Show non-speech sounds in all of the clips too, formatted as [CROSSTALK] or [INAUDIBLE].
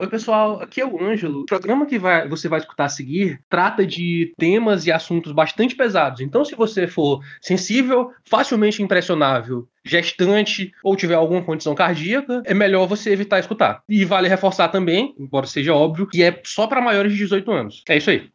Oi, pessoal, aqui é o Ângelo. O programa que vai, você vai escutar a seguir trata de temas e assuntos bastante pesados. Então, se você for sensível, facilmente impressionável, gestante ou tiver alguma condição cardíaca, é melhor você evitar escutar. E vale reforçar também, embora seja óbvio, que é só para maiores de 18 anos. É isso aí.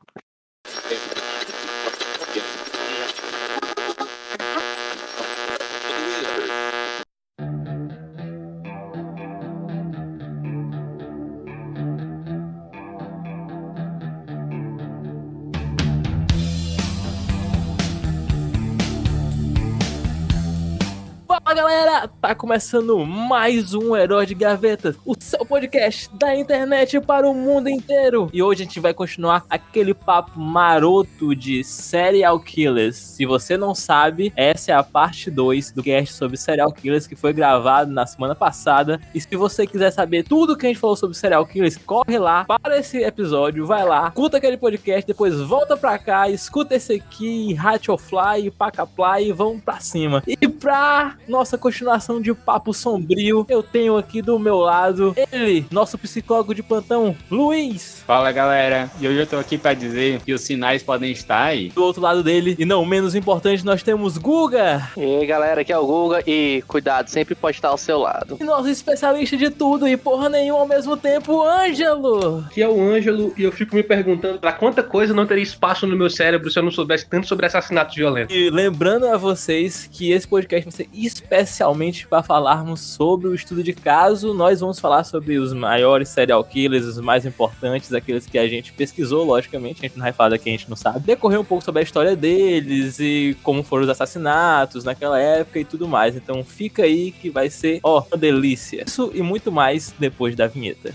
Tá começando mais um Herói de Gavetas, o seu podcast da internet para o mundo inteiro. E hoje a gente vai continuar aquele papo maroto de serial killers. Se você não sabe, essa é a parte 2 do cast sobre serial killers que foi gravado na semana passada. E se você quiser saber tudo que a gente falou sobre serial killers, corre lá para esse episódio, vai lá, escuta aquele podcast, depois volta pra cá, escuta esse aqui, Ratchelfly, Pacaply e vamos pra cima. E pra nossa nossa continuação de Papo Sombrio, eu tenho aqui do meu lado ele, nosso psicólogo de plantão, Luiz. Fala galera, e hoje eu tô aqui para dizer que os sinais podem estar aí. Do outro lado dele, e não menos importante, nós temos Guga. E aí galera, aqui é o Guga e cuidado, sempre pode estar ao seu lado. E nosso especialista de tudo e porra nenhuma ao mesmo tempo, Ângelo. Que é o Ângelo e eu fico me perguntando para quanta coisa não teria espaço no meu cérebro se eu não soubesse tanto sobre assassinatos violentos. E lembrando a vocês que esse podcast vai ser especial especialmente para falarmos sobre o estudo de caso. Nós vamos falar sobre os maiores serial killers, os mais importantes, aqueles que a gente pesquisou, logicamente. A gente não vai falar que a gente não sabe. Decorrer um pouco sobre a história deles e como foram os assassinatos naquela época e tudo mais. Então fica aí que vai ser, ó, uma delícia. Isso e muito mais depois da vinheta.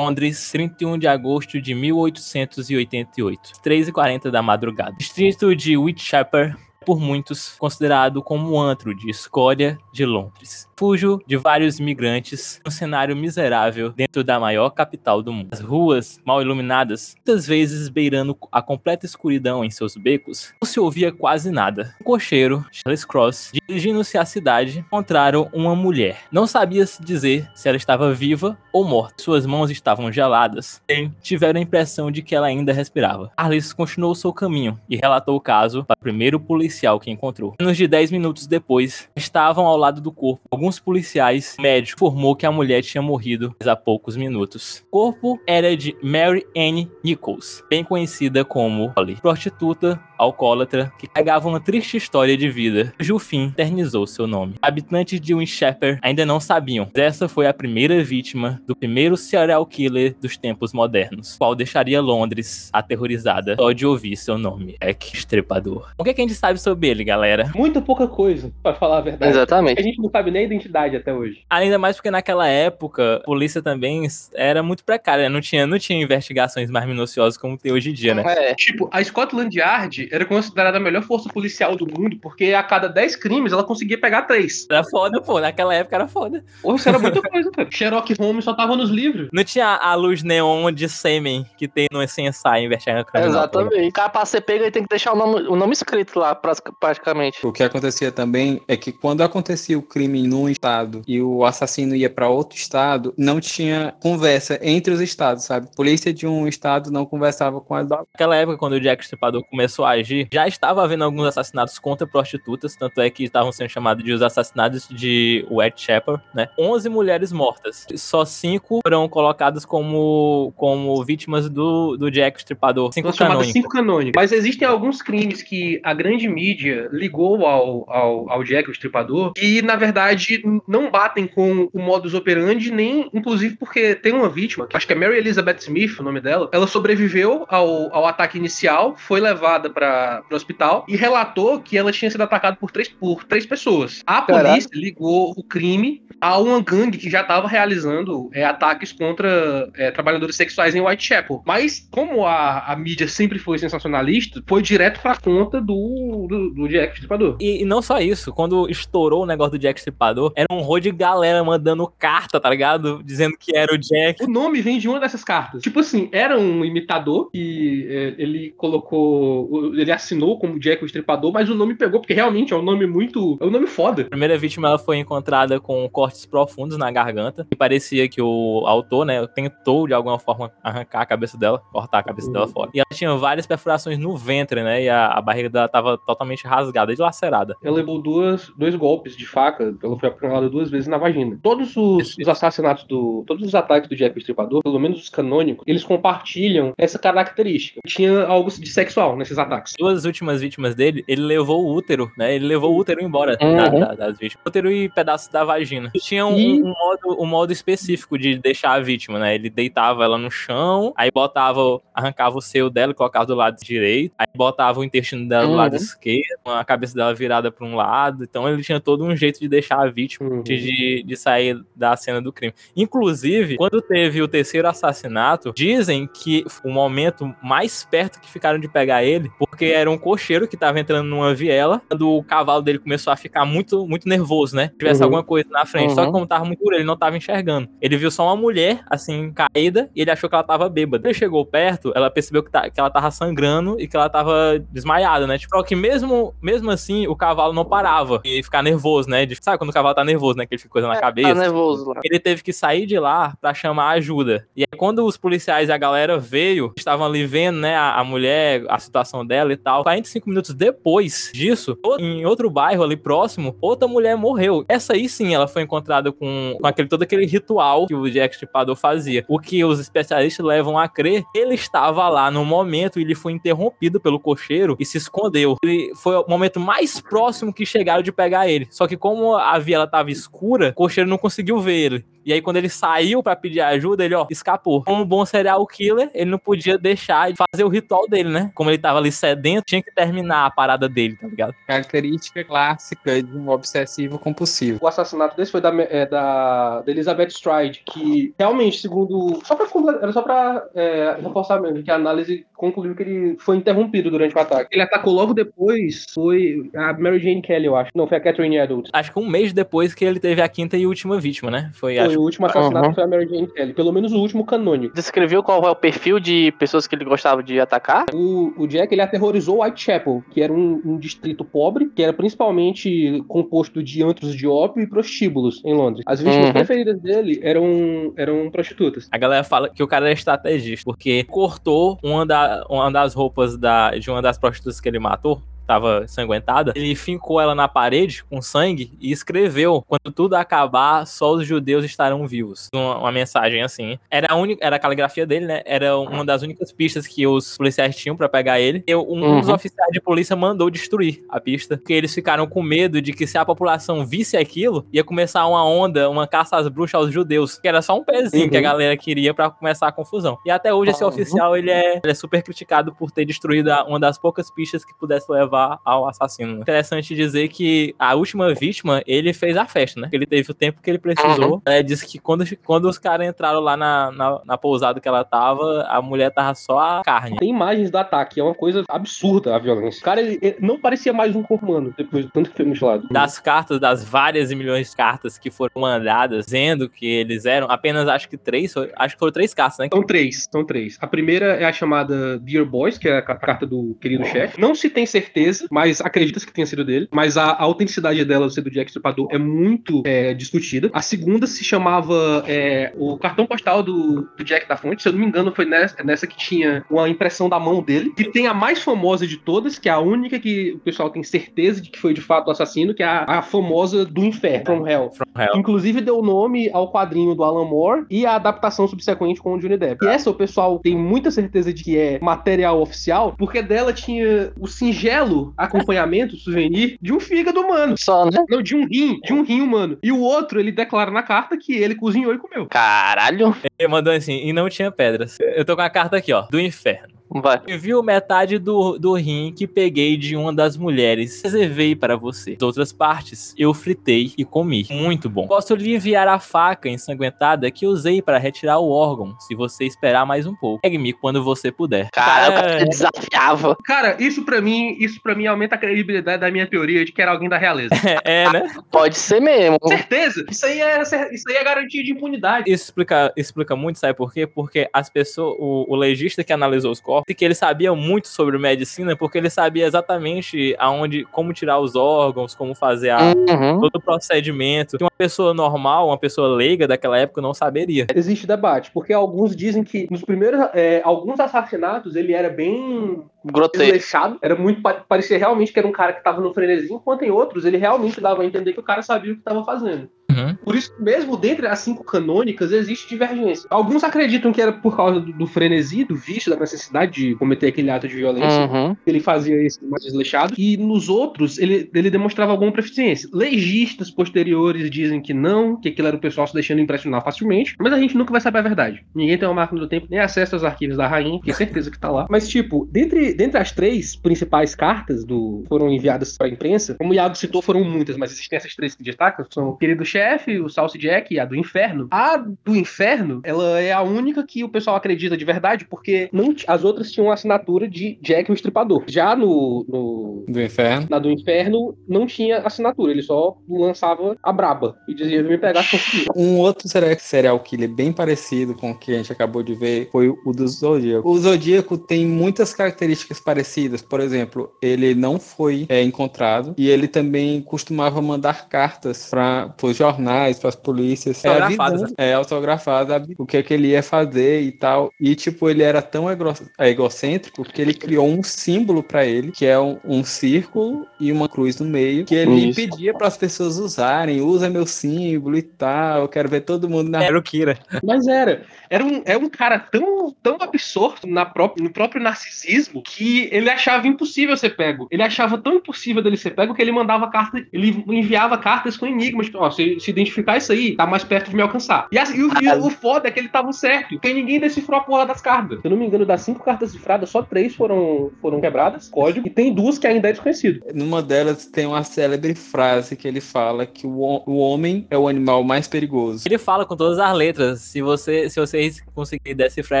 Londres, 31 de agosto de 1888, 3h40 da madrugada. Distrito de Whitechapel, por muitos considerado como o antro de escória de Londres. Fujo de vários imigrantes, um cenário miserável dentro da maior capital do mundo. As ruas, mal iluminadas, muitas vezes beirando a completa escuridão em seus becos, não se ouvia quase nada. Um cocheiro, Charles Cross, dirigindo-se à cidade, encontraram uma mulher. Não sabia-se dizer se ela estava viva ou morta. Suas mãos estavam geladas e tiveram a impressão de que ela ainda respirava. Charles continuou seu caminho e relatou o caso para o primeiro policial que encontrou. Menos de 10 minutos depois, estavam ao lado do corpo alguns policiais, médico informou que a mulher tinha morrido há poucos minutos. O corpo era de Mary Ann Nichols, bem conhecida como Holly, prostituta alcoólatra que carregava uma triste história de vida, cujo fim eternizou seu nome. Habitantes de Winchester ainda não sabiam, mas essa foi a primeira vítima do primeiro serial killer dos tempos modernos, qual deixaria Londres aterrorizada só de ouvir seu nome. É que estrepador. O que, é que a gente sabe sobre ele, galera? Muito pouca coisa, para falar a verdade. Exatamente. A gente não sabe nem a identidade até hoje. Ainda mais porque naquela época, a polícia também era muito precária, não tinha, não tinha investigações mais minuciosas como tem hoje em dia, né? É. Tipo, a Scotland Yard era considerada a melhor força policial do mundo, porque a cada 10 crimes ela conseguia pegar 3. Era foda, pô. Naquela época era foda. Porra, isso era muita coisa, cara. Sherlock Holmes só tava nos livros. Não tinha a luz neon de sêmen que tem no CSI investigando criminal. Exatamente. O cara pra ser pego, ele tem que deixar o nome, o nome escrito lá, praticamente. O que acontecia também é que quando acontecia o crime num estado e o assassino ia para outro estado, não tinha conversa entre os estados, sabe? A polícia de um estado não conversava com a da. Naquela época, quando o Jack Stripador começou a agir, já estava havendo alguns assassinatos contra prostitutas, tanto é que estavam sendo chamados de os assassinatos de Whitechapel, né? 11 mulheres mortas. Só cinco foram colocadas como, como vítimas do, do Jack Stripador. Cinco canônicos. cinco canônicos. Mas existem alguns crimes que a grande mídia ligou ao, ao, ao Jack, o Estripador, e na verdade não batem com o modus operandi, nem inclusive porque tem uma vítima, que acho que é Mary Elizabeth Smith, o nome dela, ela sobreviveu ao, ao ataque inicial, foi levada para o hospital e relatou que ela tinha sido atacada por três, por três pessoas. A Caraca. polícia ligou o crime a uma gangue que já estava realizando é, ataques contra é, trabalhadores sexuais em Whitechapel. Mas, como a, a mídia sempre foi sensacionalista, foi direto pra conta do, do, do Jack Stripador. E, e não só isso, quando estourou o negócio do Jack Stripador, era um rol de galera mandando carta, tá ligado? Dizendo que era o Jack. O nome vem de uma dessas cartas. Tipo assim, era um imitador que é, ele colocou. Ele assinou como Jack o Estripador, mas o nome pegou, porque realmente é um nome muito. É um nome foda. A primeira vítima ela foi encontrada com cortes profundos na garganta e parecia que o autor, né, tentou de alguma forma arrancar a cabeça dela, cortar a cabeça dela fora. E ela tinha várias perfurações no ventre, né, e a, a barriga dela tava totalmente rasgada, dilacerada. Ela levou duas, dois golpes de faca. Ela foi apunhalada duas vezes na vagina. Todos os, os assassinatos do. Todos os ataques do Jack o Estripador, pelo menos os canônicos, eles compartilham essa característica. Tinha algo de sexual nesses ataques. Duas últimas vítimas dele, ele levou o útero, né, ele levou o útero embora da- Uhum. da- das vítimas. Útero e pedaços da vagina. Tinha um, E- um modo, um modo específico de deixar a vítima, né, ele deitava ela no chão, aí botava, arrancava o seio dela e colocava do lado direito, aí botava o intestino dela do Uhum. lado esquerdo, a cabeça dela virada para um lado, então ele tinha todo um jeito de deixar a vítima Uhum. de, de sair da cena do crime. Inclusive, quando teve o terceiro assassinato, dizem que o momento mais perto que ficaram de pegar ele, porque era um cocheiro que tava entrando numa viela, quando o cavalo dele começou a ficar muito, muito nervoso, né? Se tivesse Uhum. alguma coisa na frente. Só que Uhum. como tava muito escuro, ele não tava enxergando. Ele viu só uma mulher, assim, caída, e ele achou que ela tava bêbada. Ele chegou perto, ela percebeu que, tá- que ela tava sangrando e que ela tava desmaiada, né? Tipo, só que mesmo, mesmo assim, o cavalo não parava e ficar nervoso, né? De- sabe quando o cavalo tá nervoso, né? Que ele fica coisa na cabeça. Tá nervoso lá. Ele teve que sair de lá pra chamar ajuda. E aí, quando os policiais e a galera veio, estavam ali vendo, né, a, a mulher, a situação dela e tal. 45 minutos depois disso, em outro bairro ali próximo, outra mulher morreu. Essa aí sim, ela foi encontrada com, com aquele, todo aquele ritual que o Jack Stripador fazia. O que os especialistas levam a crer, ele estava lá no momento e ele foi interrompido pelo cocheiro e se escondeu. Ele foi o momento mais próximo que chegaram de pegar ele. Só que como a via ela tava escura, o cocheiro não conseguiu ver ele. E aí, quando ele saiu pra pedir ajuda, ele, ó, escapou. Como um bom serial killer, ele não podia deixar de fazer o ritual dele, né? Como ele tava ali sedento, tinha que terminar a parada dele, tá ligado? Característica clássica de um obsessivo compulsivo. O assassinato desse foi da, é, da, da Elizabeth Stride, que realmente, segundo. Só pra, era só pra é, reforçar mesmo, que a análise concluiu que ele foi interrompido durante o ataque. Ele atacou logo depois, foi a Mary Jane Kelly, eu acho. Não, foi a Catherine Adult. Acho que um mês depois que ele teve a quinta e última vítima, né? Foi, Foi o último assassinato Uhum. foi a Mary Jane Kelly. Pelo menos o último canônico. Descreveu qual é o perfil de pessoas que ele gostava de atacar? O, o Jack ele aterrorizou Whitechapel, que era um, um distrito pobre, que era principalmente composto de antros de ópio e prostíbulos em Londres. As vítimas Uhum. preferidas dele eram, eram prostitutas. A galera fala que o cara era estrategista, porque cortou uma, da, uma das roupas da, de uma das prostitutas que ele matou. Tava ensanguentada, ele fincou ela na parede com sangue e escreveu: Quando tudo acabar, só os judeus estarão vivos. Uma, uma mensagem assim. Era a, única, era a caligrafia dele, né? Era uma das únicas pistas que os policiais tinham pra pegar ele. E um, um dos Uhum. oficiais de polícia mandou destruir a pista, porque eles ficaram com medo de que se a população visse aquilo, ia começar uma onda, uma caça às bruxas aos judeus, que era só um pezinho Uhum. que a galera queria pra começar a confusão. E até hoje esse Uhum. oficial ele é, ele é super criticado por ter destruído uma das poucas pistas que pudesse levar ao assassino. Interessante dizer que a última vítima, ele fez a festa, né? Ele teve o tempo que ele precisou. É, disse que quando, quando os caras entraram lá na, na, na pousada que ela tava, a mulher tava só a carne. Tem imagens do ataque, é uma coisa absurda a violência. O cara ele, ele não parecia mais um corpo humano depois do tanto que foi mutilado. das cartas, das várias e milhões de cartas que foram mandadas, dizendo que eles eram apenas, acho que três, acho que foram três cartas, né? São três, são três. A primeira é a chamada Dear Boys, que é a ca- carta do querido chefe. Não se tem certeza, mas acredita-se que tenha sido dele. Mas a, a autenticidade dela ser do Jack Stripador é muito é, discutida. A segunda se chamava é, o cartão postal do, do Jack da Fonte. Se eu não me engano, foi nessa, nessa que tinha uma impressão da mão dele. E tem a mais famosa de todas, que é a única que o pessoal tem certeza de que foi de fato o assassino, que é a, a famosa do inferno, From Hell. From Real. Inclusive deu nome ao quadrinho do Alan Moore e a adaptação subsequente com o Johnny Depp. E essa o pessoal tem muita certeza de que é material oficial, porque dela tinha o singelo acompanhamento, souvenir, de um fígado humano. Só, né? Não, de um rim, de um rim humano. E o outro, ele declara na carta que ele cozinhou e comeu. Caralho. Ele mandou assim, e não tinha pedras. Eu tô com a carta aqui, ó, do inferno. Vai. E viu metade do, do rim que peguei de uma das mulheres. Reservei para você. As outras partes eu fritei e comi. Muito bom. Posso lhe enviar a faca ensanguentada que usei para retirar o órgão, se você esperar mais um pouco. Pegue-me quando você puder. Cara, É, cara desafiava. Cara, isso pra mim, isso para mim aumenta a credibilidade da minha teoria de que era alguém da realeza. [LAUGHS] é, né? Pode ser mesmo. Certeza? Isso aí é, isso aí é garantia de impunidade. Isso explica, explica muito, sabe por quê? Porque as pessoas, o, o legista que analisou os corpos, que ele sabia muito sobre medicina, porque ele sabia exatamente aonde, como tirar os órgãos, como fazer a, Uhum. todo o procedimento. Que uma pessoa normal, uma pessoa leiga daquela época não saberia. Existe debate, porque alguns dizem que nos primeiros, é, alguns assassinatos ele era bem Grotesco. desleixado, era muito pa- parecia realmente que era um cara que tava no frenesi, enquanto em outros ele realmente dava a entender que o cara sabia o que estava fazendo. Uhum. Por isso, mesmo dentre as cinco canônicas, existe divergência. Alguns acreditam que era por causa do, do frenesi, do vício, da necessidade de cometer aquele ato de violência. Uhum. Ele fazia esse mais desleixado. E nos outros, ele, ele demonstrava alguma proficiência. Legistas posteriores dizem que não, que aquilo era o pessoal se deixando impressionar facilmente. Mas a gente nunca vai saber a verdade. Ninguém tem uma máquina do tempo, nem acesso aos arquivos da rainha, que certeza que tá lá. Mas, tipo, dentre, dentre as três principais cartas do foram enviadas pra imprensa, como o Iago citou, foram muitas, mas existem essas três que destacam: são o querido chefe, o Salsi Jack e a do inferno. A do inferno, ela é a única que o pessoal acredita de verdade, porque não, as outras tinham a assinatura de Jack o Estripador. Já no, no- Do inferno. na do inferno, não tinha assinatura, ele só lançava a braba e dizia: me pegar se conseguir. Um outro serial killer bem parecido com o que a gente acabou de ver foi o do Zodíaco. O Zodíaco tem muitas características parecidas. Por exemplo, ele não foi é, encontrado e ele também costumava mandar cartas para os jornais, para as polícias, Autografadas, avisando- é, autografadas, avi- o que é que ele ia fazer e tal. E tipo, ele era tão ego- egocêntrico que ele criou um símbolo para ele, que é um, um círculo e uma cruz no meio, que ele Isso. pedia para as pessoas usarem, usa meu símbolo e tal, eu quero ver todo mundo na Era o Kira. Mas era. Era um, é um cara tão, tão absorto na pró- no próprio narcisismo que ele achava impossível ser pego. Ele achava tão impossível dele ser pego que ele mandava carta, ele enviava cartas com enigmas. Tipo, ó, se, se identificar isso aí, tá mais perto de me alcançar. E, assim, e o, e o foda é que ele tava certo, porque ninguém decifrou a porra das cartas. Se eu não me engano, das cinco cartas cifradas, só três foram, foram quebradas, código, e tem duas que ainda é desconhecido. Numa delas tem uma célebre frase que ele fala que o, o homem é o animal mais perigoso. Ele fala com todas as letras. Se você, se vocês conseguirem decifrar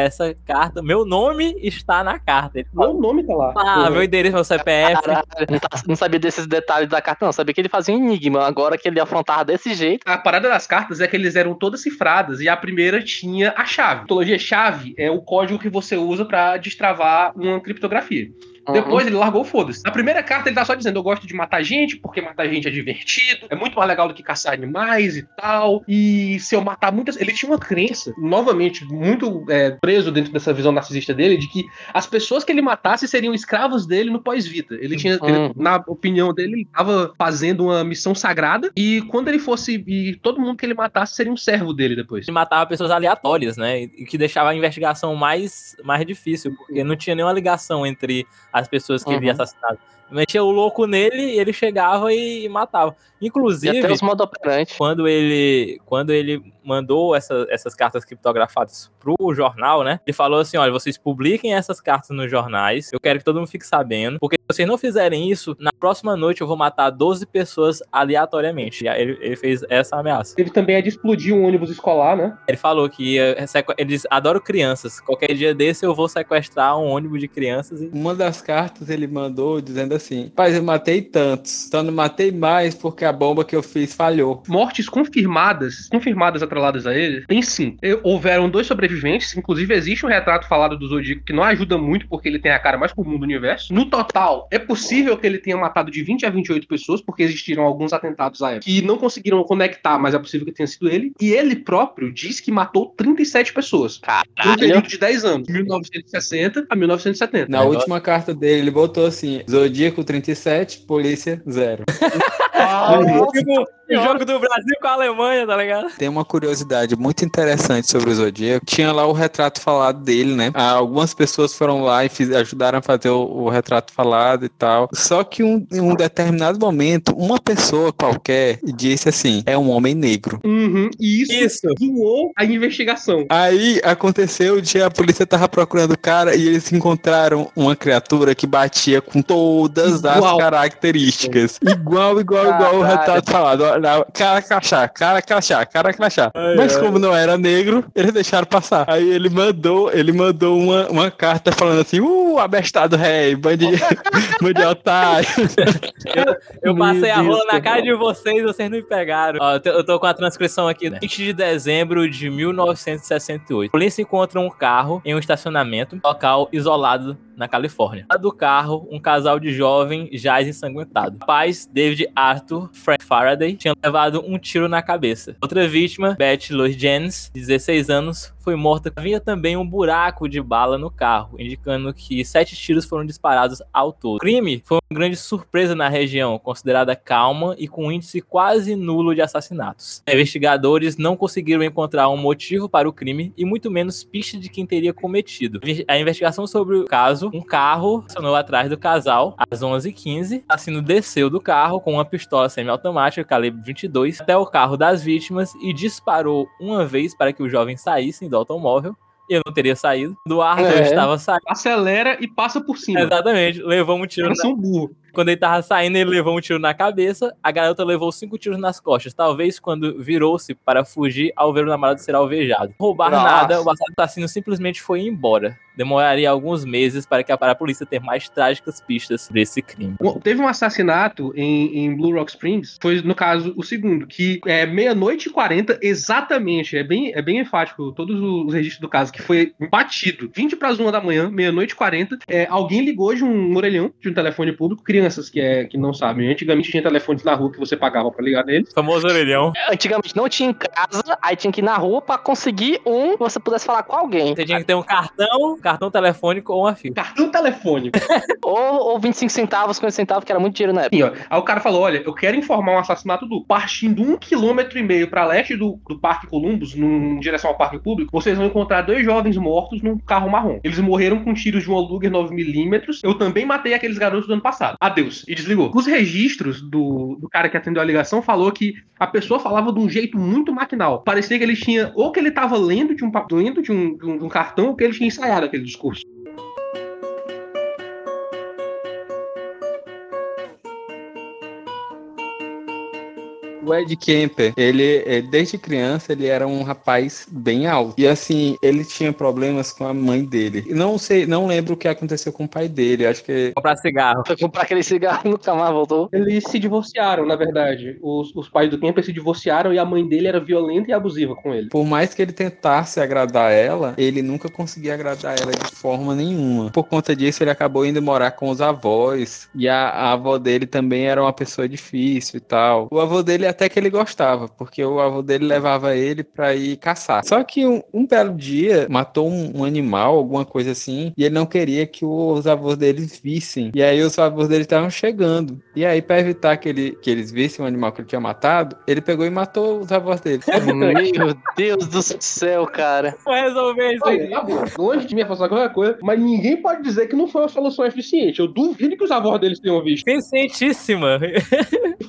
essa carta, meu nome está na carta. Ele fala, Meu nome tá lá. ah, meu endereço, meu CPF. Caralho, não, tá- não sabia desses detalhes da carta, não. Sabia que ele fazia um enigma. Agora que ele afrontava desse jeito. A parada das cartas é que eles eram todas cifradas e a primeira tinha a chave. Mitologia chave é o código que você usa pra destravar uma criptografia. Uhum. Depois ele largou foda-se. Na primeira carta ele tá só dizendo: Eu gosto de matar gente, porque matar gente é divertido, é muito mais legal do que caçar animais e tal. E se eu matar muitas. Ele tinha uma crença, novamente, muito é, preso dentro dessa visão narcisista dele, de que as pessoas que ele matasse seriam escravos dele no pós-vida. Ele tinha, ele- Uhum. na opinião dele, ele tava fazendo uma missão sagrada e quando ele fosse. E todo mundo que ele matasse seria um servo dele depois. Ele matava pessoas aleatórias, né? E que deixava a investigação mais, mais difícil, porque não tinha nenhuma ligação entre as pessoas que ele havia Metia o louco nele e ele chegava e matava. E Inclusive, até os modo quando ele quando ele mandou essa- essas cartas criptografadas pro jornal, né? Ele falou assim: olha, vocês publiquem essas cartas nos jornais. Eu quero que todo mundo fique sabendo. Porque se vocês não fizerem isso, na próxima noite eu vou matar 12 pessoas aleatoriamente. E aí ele, ele fez essa ameaça. Teve também a de explodir um ônibus escolar, né? Ele falou que ia eles adoram crianças. Qualquer dia desse eu vou sequestrar um ônibus de crianças e. Uma das cartas ele mandou dizendo assim: Paz, eu matei tantos, só não matei mais porque a bomba que eu fiz falhou. Mortes confirmadas, confirmadas atreladas a ele, tem sim. Houveram dois sobreviventes, inclusive existe um retrato falado do Zodíaco que não ajuda muito porque ele tem a cara mais comum do universo. No total, é possível que ele tenha matado de 20 a 28 pessoas, porque existiram alguns atentados à época que não conseguiram conectar, mas é possível que tenha sido ele. E ele próprio diz que matou 37 pessoas. Por um Caralho. período de 10 anos, 1960 a 1970. Na última carta dele, ele botou assim: Zodíaco 37, polícia 0. [LAUGHS] Ah, Tipo, O jogo do Brasil com a Alemanha, tá ligado? Tem uma curiosidade muito interessante sobre o Zodíaco. Tinha lá o retrato falado dele, né? Ah, Algumas pessoas foram lá e fiz- ajudaram a fazer o, o retrato falado e tal. Só que um- em um determinado momento, uma pessoa qualquer disse assim: é um homem negro. Uhum, e isso, Isso. zoou a investigação. Aí aconteceu o dia a polícia tava procurando o cara e eles encontraram uma criatura que batia com todas as Igual. características. Igual, igual, igual o retrato falado. Cara crachá, cara crachá, cara crachá. Mas como não era negro, eles deixaram passar. Aí ele mandou, ele mandou uma, uma carta falando assim: uh, abestado rei, bande, [LAUGHS] bande otário. Eu Meu passei a rola na cara. cara de vocês, vocês não me pegaram. Ó, eu tô- eu tô com a transcrição aqui. 20 de dezembro de 1968. A polícia encontra um carro em um estacionamento, local isolado na Califórnia. Do carro, um casal de jovem jaz ensanguentado. O David Arthur Frank Faraday, tinha levado um tiro na cabeça. Outra vítima, Beth Lois Jennings, de 16 anos, foi morta. Havia também um buraco de bala no carro, indicando que sete tiros foram disparados ao todo. O crime foi uma grande surpresa na região, considerada calma e com um índice quase nulo de assassinatos. Investigadores não conseguiram encontrar um motivo para o crime e muito menos pista de quem teria cometido. A investigação sobre o caso, um carro acionou atrás do casal às 11h15. O assassino desceu do carro com uma pistola semiautomática calibre 22 até o carro das vítimas e disparou uma vez para que os jovens saíssem do automóvel. Eu não teria saído. Do Arthur É. estava saindo. Acelera e passa por cima. Exatamente, levou um tiro Eles na são burros. quando ele tava saindo, ele levou um tiro na cabeça. A garota levou cinco tiros nas costas. Talvez quando virou-se para fugir ao ver o namorado ser alvejado. Roubar Nossa. nada, o assassino simplesmente foi embora. Demoraria alguns meses para que a, para polícia ter mais trágicas pistas sobre esse crime. Teve um assassinato em, em Blue Rock Springs, foi no caso o segundo, que é meia-noite e 40, exatamente, é bem, é bem enfático todos os registros do caso, que foi batido. 20 para as 1 da manhã, meia-noite e 40, é, alguém ligou de um orelhão, de um telefone público, crianças que, é, que não sabem, antigamente tinha telefones na rua que você pagava para ligar neles. Famoso orelhão. Antigamente não tinha em casa, aí tinha que ir na rua pra conseguir um que você pudesse falar com alguém. Você tinha que ter um cartão, cartão telefônico ou uma fita. Cartão telefônico. [LAUGHS] Ou, ou 25 centavos, 50 centavos, que era muito dinheiro na época. Assim, ó, aí o cara falou: olha, eu quero informar um assassinato do partindo um quilômetro e meio para leste do, do Parque Columbus, num- em direção ao Parque Público, vocês vão encontrar dois jovens mortos num carro marrom. Eles morreram com tiros de um Luger 9mm. Eu também matei aqueles garotos do ano passado. Adeus. E desligou. Os registros do, do cara que atendeu a ligação falou que a pessoa falava de um jeito muito maquinal. Parecia que ele tinha, ou que ele tava lendo de um, lendo de um, de um- de um cartão, ou que ele tinha ensaiado aquele discurso. O Ed Kemper, ele, eh, desde criança, ele era um rapaz bem alto. E assim, ele tinha problemas com a mãe dele. Não sei, não lembro o que aconteceu com o pai dele. Acho que Comprar cigarro. Foi comprar aquele cigarro e [LAUGHS] nunca mais voltou. Eles se divorciaram, na verdade. Os, os pais do Kemper se divorciaram e a mãe dele era violenta e abusiva com ele. por mais que ele tentasse agradar ela, ele nunca conseguia agradar ela de forma nenhuma. Por conta disso, ele acabou indo morar com os avós. E a, a avó dele também era uma pessoa difícil e tal. O avô dele até que ele gostava, porque o avô dele levava ele pra ir caçar. Só que um, um belo dia matou um, um animal, alguma coisa assim, e ele não queria que os avós dele vissem. E aí os avós dele estavam chegando. E aí, pra evitar que, ele, que eles vissem o animal que ele tinha matado, ele pegou e matou os avós dele. [LAUGHS] Meu Deus do céu, cara. Vou resolver isso Olha, aí. na boa, longe de mim afastar qualquer coisa, mas ninguém pode dizer que não foi uma solução eficiente. Eu duvido que os avós deles tenham visto. Conscientíssima.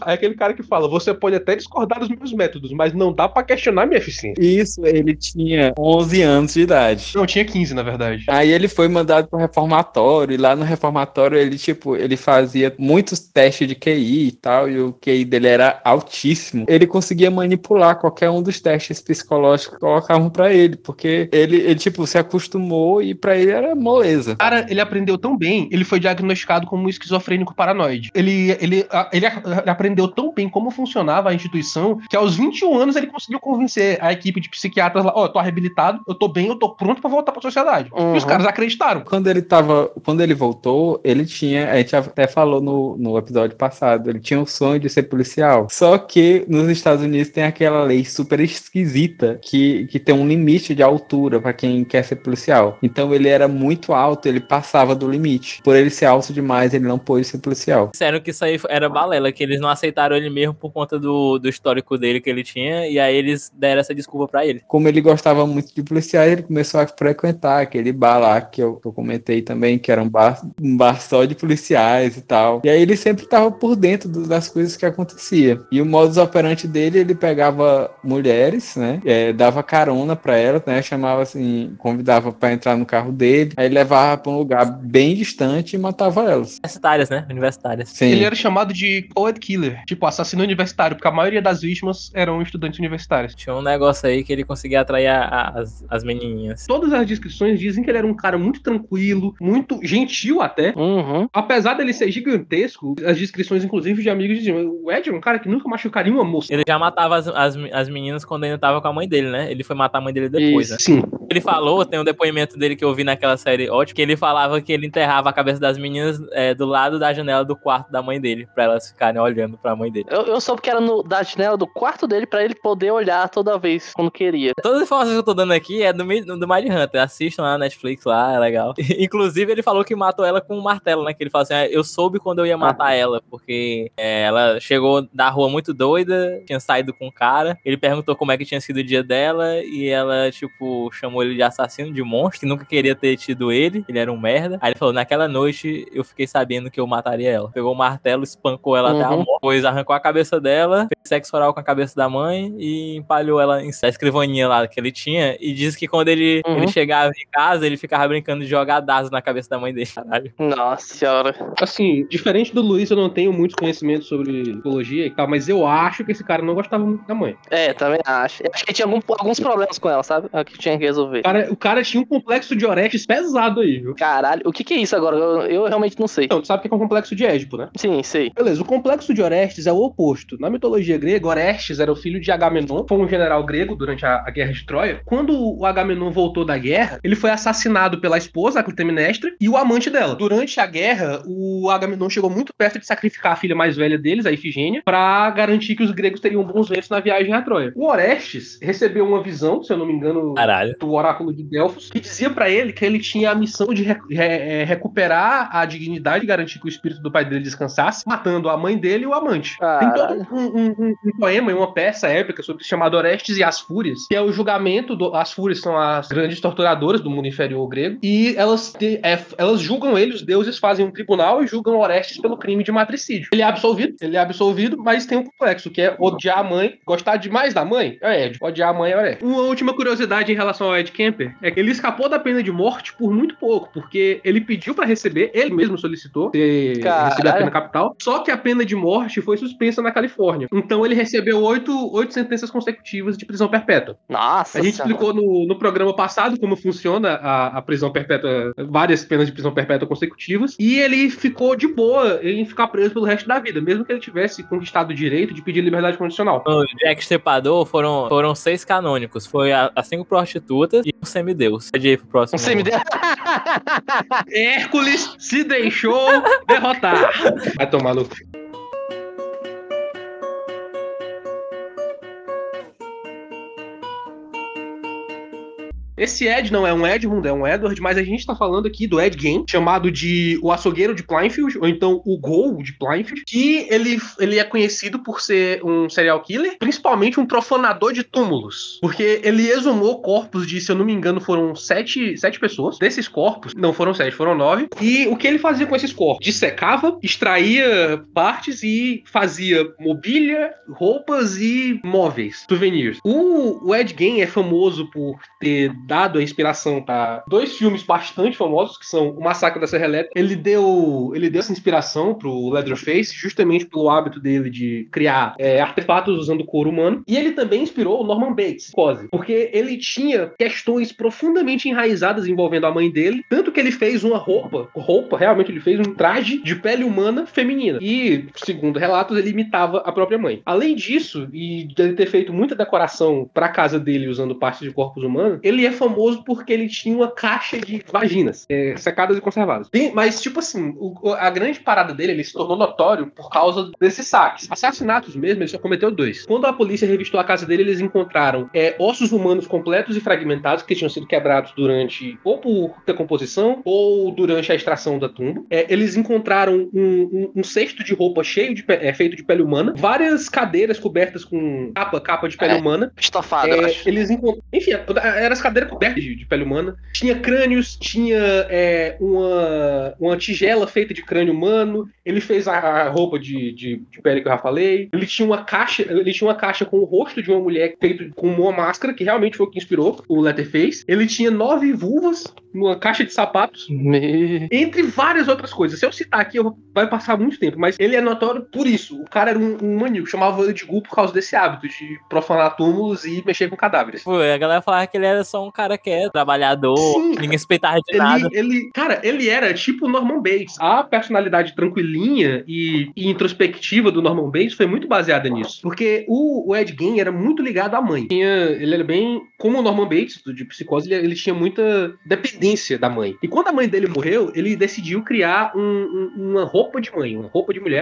É aquele cara que fala: você pode até discordar dos meus métodos, mas não dá pra questionar minha eficiência. Isso, ele tinha 11 anos de idade. Não, tinha 15, na verdade. Aí ele foi mandado pro reformatório, e lá no reformatório ele, tipo, ele fazia muitos testes de QI e tal, e o QI dele era altíssimo. Ele conseguia manipular qualquer um dos testes psicológicos que colocavam pra ele, porque ele, ele, tipo, se acostumou e pra ele era moleza. Cara, ele aprendeu tão bem, ele foi diagnosticado como um esquizofrênico paranoide. Ele, ele, ele, ele aprendeu tão bem como funcionava a instituição que aos 21 anos ele conseguiu convencer a equipe de psiquiatras lá: ó, eu tô reabilitado, eu tô bem, eu tô pronto pra voltar pra sociedade. Uhum. E os caras acreditaram. Quando ele tava, quando ele voltou, ele tinha, a gente até falou no, no episódio passado, ele tinha o sonho de ser policial. Só que nos Estados Unidos tem aquela lei super esquisita que, que tem um limite de altura pra quem quer ser policial. Então ele era muito alto, ele passava do limite. Por ele ser alto demais, ele não pôde ser policial. Disseram que isso aí era balela, que eles não aceitaram ele mesmo por conta do do, do histórico dele que ele tinha, e aí eles deram essa desculpa pra ele. Como ele gostava muito de policiais, ele começou a frequentar aquele bar lá que eu, que eu comentei também, que era um bar, um bar só de policiais e tal. E aí ele sempre estava por dentro do, das coisas que acontecia. E o modus operandi dele, ele pegava mulheres, né? É, dava carona pra elas, né? Chamava assim, convidava para entrar no carro dele, aí levava pra um lugar bem distante e matava elas. Universitárias, né? Universitárias. Sim. Ele era chamado de Coed Killer, tipo assassino universitário, porque a maioria das vítimas eram estudantes universitários. Tinha um negócio aí que ele conseguia atrair a- a- as, as menininhas. Todas as descrições dizem que ele era um cara muito tranquilo, muito gentil até. Uhum. Apesar dele ser gigantesco, as descrições, inclusive, de amigos diziam: o Ed é um cara que nunca machucaria uma moça. Ele já matava as, as, as meninas quando ainda tava com a mãe dele, né? Ele foi matar a mãe dele depois, Isso. né? Sim. Ele falou, tem um depoimento dele que eu vi naquela série ótimo, que ele falava que ele enterrava a cabeça das meninas é, do lado da janela do quarto da mãe dele, pra elas ficarem olhando pra mãe dele. Eu, eu soube que era no, da janela do quarto dele pra ele poder olhar toda vez quando queria. Todas as informações que eu tô dando aqui é do, do Mind Hunter. Assistam lá na Netflix, lá, é legal. [LAUGHS] Inclusive, ele falou que matou ela com um martelo, né? Que ele falou assim: "Ah, eu soube quando eu ia matar ela, porque é, ela chegou da rua muito doida, tinha saído com um cara. Ele perguntou como é que tinha sido o dia dela, e ela, tipo, chamou ele de assassino, de monstro, que nunca queria ter tido ele, ele era um merda. Aí ele falou: naquela noite eu fiquei sabendo que eu mataria ela. Pegou o martelo, espancou ela até a Uhum. morte, depois arrancou a cabeça dela, fez sexo oral com a cabeça da mãe e empalhou ela em a escrivaninha lá que ele tinha. E diz que quando ele, Uhum. ele chegava em casa, ele ficava brincando de jogar dados na cabeça da mãe dele. Caralho. Nossa senhora. Assim, diferente do Luiz, eu não tenho muitos conhecimentos sobre psicologia e tal, mas eu acho que esse cara não gostava muito da mãe. É, também acho. Eu acho que tinha algum- alguns problemas com ela, sabe? É o que tinha que resolver. O cara, o cara tinha um complexo de Orestes pesado aí, viu? Caralho, o que que é isso agora? Eu, eu realmente não sei. Então, tu sabe o que é um complexo de Édipo, né? Sim, sei. Beleza, o complexo de Orestes é o oposto. Na mitologia grega, Orestes era o filho de Agamenon, foi um general grego durante a, a guerra de Troia. Quando o Agamenon voltou da guerra, ele foi assassinado pela esposa, a Clitemnestra, e o amante dela. Durante a guerra, o Agamenon chegou muito perto de sacrificar a filha mais velha deles, a Ifigênia, pra garantir que os gregos teriam bons ventos na viagem a Troia. O Orestes recebeu uma visão, se eu não me engano, Caralho. do oráculo de Delfos, que dizia pra ele que ele tinha a missão de re- re- é, recuperar a dignidade e garantir que o espírito do pai dele descansasse, matando a mãe dele e o amante. Tem Caralho. todo um, um- um- um poema e uma peça épica sobre chamado Orestes e as Fúrias, que é o julgamento. Do, as Fúrias são as grandes torturadoras do mundo inferior grego, e elas, te- é, elas julgam ele, os deuses fazem um tribunal e julgam Orestes pelo crime de matricídio. Ele é absolvido, ele é absolvido, mas tem um complexo, que é odiar a mãe, gostar demais da mãe, é Ed. Odiar a mãe é Orestes. Uma última curiosidade em relação ao Ed Kemper é que ele escapou da pena de morte por muito pouco, porque ele pediu pra receber, ele mesmo solicitou ter receber a pena capital, só que a pena de morte foi suspensa na Califórnia. Então ele recebeu oito, oito sentenças consecutivas de prisão perpétua. Nossa A gente senhora. explicou no, no programa passado como funciona a, a prisão perpétua, várias penas de prisão perpétua consecutivas, e ele ficou de boa em ficar preso pelo resto da vida, mesmo que ele tivesse conquistado o direito de pedir liberdade condicional. No Jack Stripador foram, foram seis canônicos. Foi a- as cinco prostitutas e um semideus. Pede aí pro próximo. Um CMD. [LAUGHS] Hércules se deixou derrotar. [LAUGHS] Vai tomar no. Esse Ed não é um Edmund, é um Edward, mas a gente tá falando aqui do Ed Gein, chamado de o açougueiro de Plainfield, ou então o Gol de Plainfield, que ele, ele é conhecido por ser um serial killer, principalmente um profanador de túmulos, porque ele exumou corpos de, se eu não me engano, foram sete, sete pessoas. Desses corpos, não foram sete, foram nove. E o que ele fazia com esses corpos? Dissecava, extraía partes e fazia mobília, roupas e móveis, souvenirs. O, o Ed Gein é famoso por ter dado a inspiração para dois filmes bastante famosos, que são O Massacre da Serra Elétrica. Ele deu, ele deu essa inspiração pro Leatherface, justamente pelo hábito dele de criar é, artefatos usando couro humano. E ele também inspirou o Norman Bates, quase, porque ele tinha questões profundamente enraizadas envolvendo a mãe dele, tanto que ele fez uma roupa, roupa, realmente ele fez um traje de pele humana feminina. E, segundo relatos, ele imitava a própria mãe. Além disso, e de ele ter feito muita decoração para casa dele usando partes de corpos humanos, ele é famoso porque ele tinha uma caixa de vaginas é, secadas e conservadas. Tem- mas, tipo assim, o- a grande parada dele, ele se tornou notório por causa desses saques. Assassinatos mesmo, ele só cometeu dois. Quando a polícia revistou a casa dele, eles encontraram é, ossos humanos completos e fragmentados que tinham sido quebrados durante ou por decomposição ou durante a extração da tumba. É, eles encontraram um, um- um cesto de roupa cheio de é, feito de pele humana, várias cadeiras cobertas com capa, capa de pele É. humana. Estofado, eu É, acho. eles encontram. Enfim, eram as cadeiras cobertas de, de pele humana. Tinha crânios, tinha é, uma, uma tigela feita de crânio humano. Ele fez a, a roupa de, de, de pele que eu já falei. Ele tinha uma caixa. Ele tinha uma caixa com o rosto de uma mulher feito com uma máscara, que realmente foi o que inspirou o Letterface. Ele tinha nove vulvas numa caixa de sapatos. Me- Entre várias outras coisas. Se eu citar aqui, eu vou- vai passar muito tempo, mas ele é notório por isso. O cara era um, um maníaco, chamava ele de Gu por causa desse hábito de profanar túmulos e mexer com cadáveres. Pô, a galera falava que ele era só um cara que é trabalhador, Sim, ninguém respeitava de nada. Ele, ele, cara, ele era tipo Norman Bates. A personalidade tranquilinha e, e introspectiva do Norman Bates foi muito baseada nisso. Porque o, o Ed Gein era muito ligado à mãe. Tinha, ele era bem. Como o Norman Bates, de psicose, ele, ele tinha muita dependência da mãe. E quando a mãe dele morreu, ele decidiu criar um- um- uma roupa de mãe, uma roupa de mulher.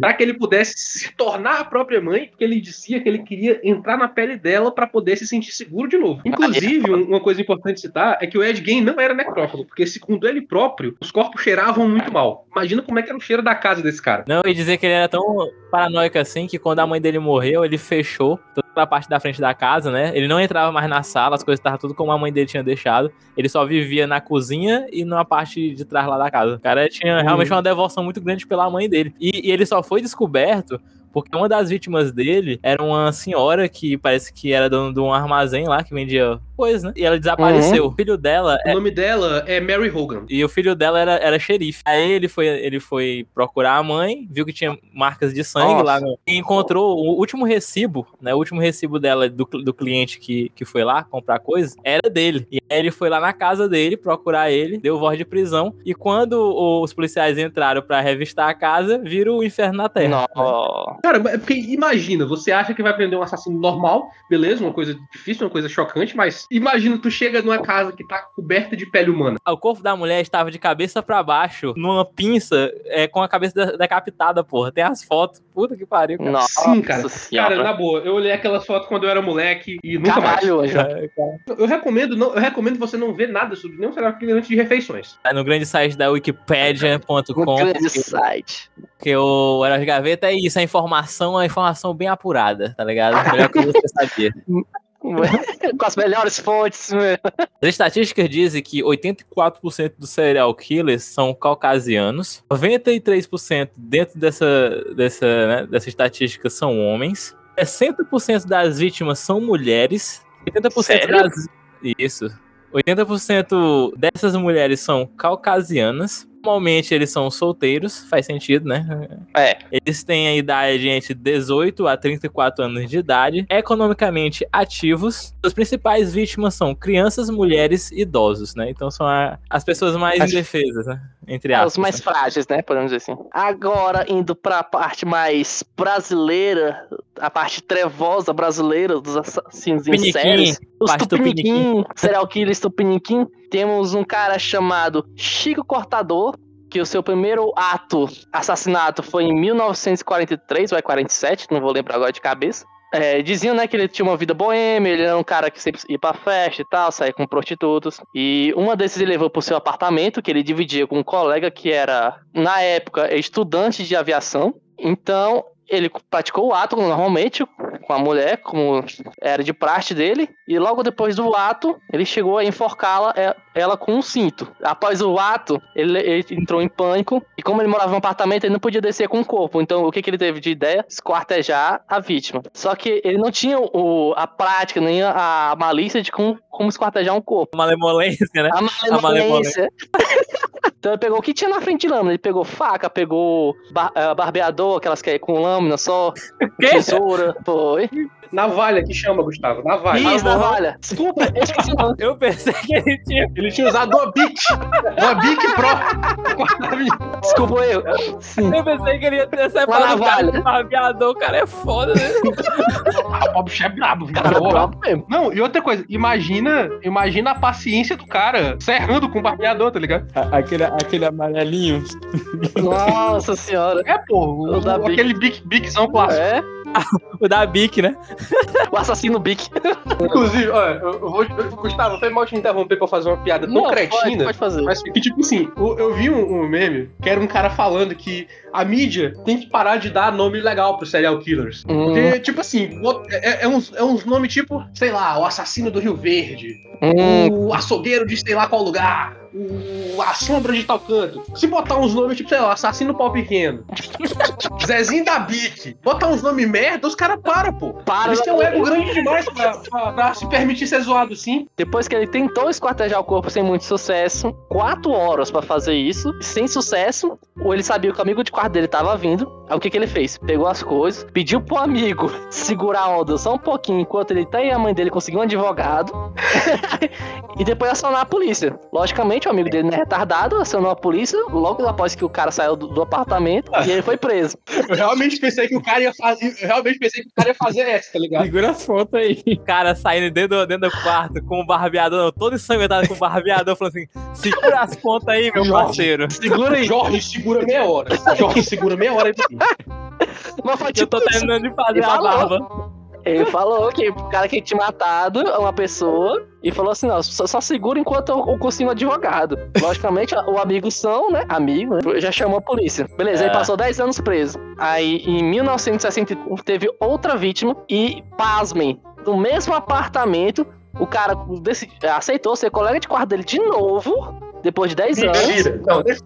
Para que ele pudesse se tornar a própria mãe, porque ele dizia que ele queria entrar na pele dela para poder se sentir seguro de novo. Inclusive, um- uma coisa importante citar é que o Ed Gein não era necrófago, porque segundo ele próprio, os corpos cheiravam muito mal. Imagina como é que era o cheiro da casa desse cara. Não, e dizer que ele era tão paranoico assim que quando a mãe dele morreu, ele fechou toda a parte da frente da casa, né? Ele não entrava mais na sala, as coisas estavam tudo como a mãe dele tinha deixado. Ele só vivia na cozinha e na parte de trás lá da casa. O cara tinha realmente uma devoção muito grande pela mãe dele. E, e ele só foi descoberto porque uma das vítimas dele era uma senhora que parece que era dona de um armazém lá que vendia coisas, né? E ela desapareceu. O filho dela O nome dela é Mary Hogan. e o filho dela era, era xerife. Aí ele foi, ele foi procurar a mãe, viu que tinha marcas de sangue Nossa. lá no, e encontrou o último recibo, né? O último recibo dela, do, do cliente que, que foi lá comprar coisas, era dele. E aí ele foi lá na casa dele procurar ele, deu voz de prisão. E quando os policiais entraram pra revistar a casa, viram o inferno na terra. Não. Cara, é porque imagina, você acha que vai prender um assassino normal, beleza, uma coisa difícil, uma coisa chocante, mas imagina tu chega numa casa que tá coberta de pele humana. O corpo da mulher estava de cabeça pra baixo, numa pinça, é, com a cabeça de- decapitada, porra. Tem as fotos. Puta que pariu, cara. Nossa Sim, cara. senhora. Cara, na boa, eu olhei aquelas fotos quando eu era moleque e nunca mais. Caralho, já. Eu recomendo, não, eu recomendo você não ver nada sobre nenhum serial killer antes de refeições. No grande site da wikipedia.com, Um grande site. porque o de Gaveta é isso, a informação, a informação bem apurada, tá ligado? Melhor que você sabia. [LAUGHS] Com as melhores fontes. meu. As estatísticas dizem que 84% dos serial killers são caucasianos, 93% dentro dessa, dessa, né, dessa estatística são homens, 60% das vítimas são mulheres, 80% Sério? das. Isso. 80% dessas mulheres são caucasianas. Normalmente eles são solteiros, faz sentido, né? É. Eles têm a idade entre 18 a 34 anos de idade, economicamente ativos. As principais vítimas são crianças, mulheres e idosos, né? Então são a- as pessoas mais Acho- indefesas, né? Entre É, aspas. os mais frágeis, né? Podemos dizer assim. Agora, indo pra parte mais brasileira, a parte trevosa brasileira dos assassinos em séries. Os Tupiniquim, serial killers Tupiniquim. Temos um cara chamado Chico Cortador, que o seu primeiro ato, assassinato, foi em 1943 ou é 47, não vou lembrar agora de cabeça. É, diziam, né, que ele tinha uma vida boêmia, ele era um cara que sempre ia pra festa e tal, saía com prostitutos. E uma desses ele levou pro seu apartamento, que ele dividia com um colega que era, na época, estudante de aviação. Então, ele praticou o ato normalmente com a mulher, como era de praxe dele, e logo depois do ato, ele chegou a enforcá-la é, ela com um cinto. Após o ato, ele, ele entrou em pânico, e como ele morava em um apartamento, ele não podia descer com o corpo. Então, o que, que ele teve de ideia? Esquartejar a vítima. Só que ele não tinha o, a prática, nem a, a malícia de como, como esquartejar um corpo. Malemolência, né? A malemolência. Então ele pegou o que tinha na frente de lâmina. Ele pegou faca, pegou bar- eh, barbeador, aquelas que é com lâmina só, [LAUGHS] tesoura, foi. Navalha que chama, Gustavo. Navalha. Isso, navalha. Desculpa, eu esqueci o nome. Eu pensei que ele tinha. Ele tinha usado uma Bic. Uma Bic Pro. Desculpa eu. Sim. Eu pensei que ele ia ter separado o cara navalha. do barbeador. O cara é foda, né? O bicho é brabo, viu? Cara, Porra. próprio mesmo. Não, e outra coisa, imagina, imagina a paciência do cara serrando com o barbeador, tá ligado? A- Aquele, aquele amarelinho. Nossa senhora. É, pô, o- O aquele Bic, Biczão clássico. É, [LAUGHS] O da Bic, né? o assassino Bic. Inclusive, olha, eu, eu vou. eu- Gustavo, foi mal te interromper pra fazer uma piada tão Não, cretina. pode fazer. Mas que, tipo assim, o- eu vi um, um meme que era um cara falando que a mídia tem que parar de dar nome legal pros serial killers. Hum, Porque, tipo assim, o- é, é uns, é uns nomes tipo, sei lá, o assassino do Rio Verde, hum, o açougueiro de sei lá qual lugar, o, a sombra de tal canto. Se botar uns nomes tipo, sei lá, assassino pau pequeno, [LAUGHS] Zezinho da Bic, botar uns nomes merda, os caras param, pô. para. Eles têm um ego grande demais pra, pra- pra se permitir ser zoado assim. Depois que ele tentou esquartejar o corpo sem muito sucesso, quatro horas pra fazer isso, sem sucesso, ou ele sabia que o amigo de quarto dele tava vindo. Aí o que, que ele fez? Pegou as coisas, pediu pro amigo [LAUGHS] segurar a onda só um pouquinho, enquanto ele tá e a mãe dele conseguiu um advogado, [LAUGHS] e depois acionar a polícia. Logicamente, o amigo dele não é retardado, acionou a polícia logo após que o cara saiu do, do apartamento e ele foi preso. [LAUGHS] Eu realmente pensei que o cara ia fazer. Eu realmente pensei que o cara ia fazer essa, tá ligado? Segura a foto aí. O cara saindo dentro, do- dentro do quarto com o barbeador, todo ensanguentado com o barbeador, falando assim: segura as pontas aí, meu Jorge. parceiro. Segura aí. Jorge, segura meia hora. Jorge, segura meia hora aí pra. [LAUGHS] Mas foi Eu tipo tô isso. terminando de fazer Ele a falou. barba. Ele falou que o cara que tinha matado uma pessoa e falou assim: não, só, só segura enquanto eu, eu consigo um advogado. Logicamente, o amigo são, né? Amigo, né? Já chamou a polícia. Beleza, É. ele passou 10 anos preso. Aí, em 1961, teve outra vítima e, pasmem, no mesmo apartamento, o cara aceitou ser colega de quarto dele de novo. Depois de 10 anos. Mentira. Não, deixa.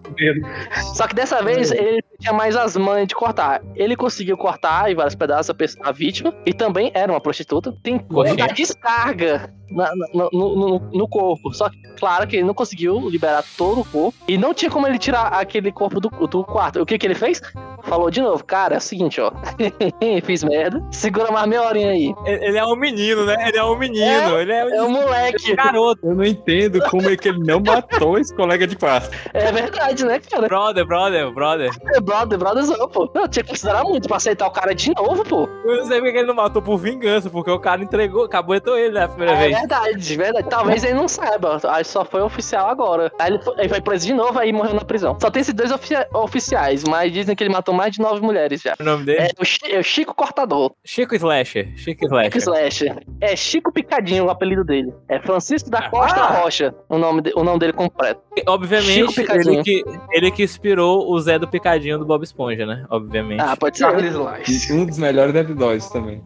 Só que dessa vez ele tinha mais as manhas de cortar. Ele conseguiu cortar em vários pedaços a, pessoa- a vítima, e também era uma prostituta. Tem muita descarga na- na- no, no- no corpo. Só que, claro que ele não conseguiu liberar todo o corpo. E não tinha como ele tirar aquele corpo do, do quarto. O que, que ele fez? Falou de novo, cara, é o seguinte, ó. [LAUGHS] Fiz merda. Segura mais meia horinha aí. Ele é um menino, né? Ele é um menino. ele é É um um moleque. garoto. Eu não entendo como é que ele não matou esse colega de quarto. É verdade, né, cara? Brother, brother, brother. É brother, brotherzão, pô. Não, tinha que considerar muito pra aceitar o cara de novo, pô. Eu não sei porque ele não matou por vingança, porque o cara entregou, caboetou ele na primeira É vez. verdade, verdade. Talvez ele não saiba. Aí só foi oficial agora. Aí ele foi, ele foi preso de novo, aí morreu na prisão. Só tem esses dois ofi- oficiais, mas dizem que ele matou mais de nove mulheres já. O nome dele? É o, Chi- é o Chico Cortador. Chico Slasher. Chico Chico Slasher. Slasher. É Chico Picadinho o apelido dele. É Francisco da Costa Ah! Rocha, o nome, de- o nome dele completo. Obviamente, ele que, ele que inspirou o Zé do Picadinho do Bob Esponja, né? Obviamente. Ah, pode ser. Charles. E um dos melhores episódios também.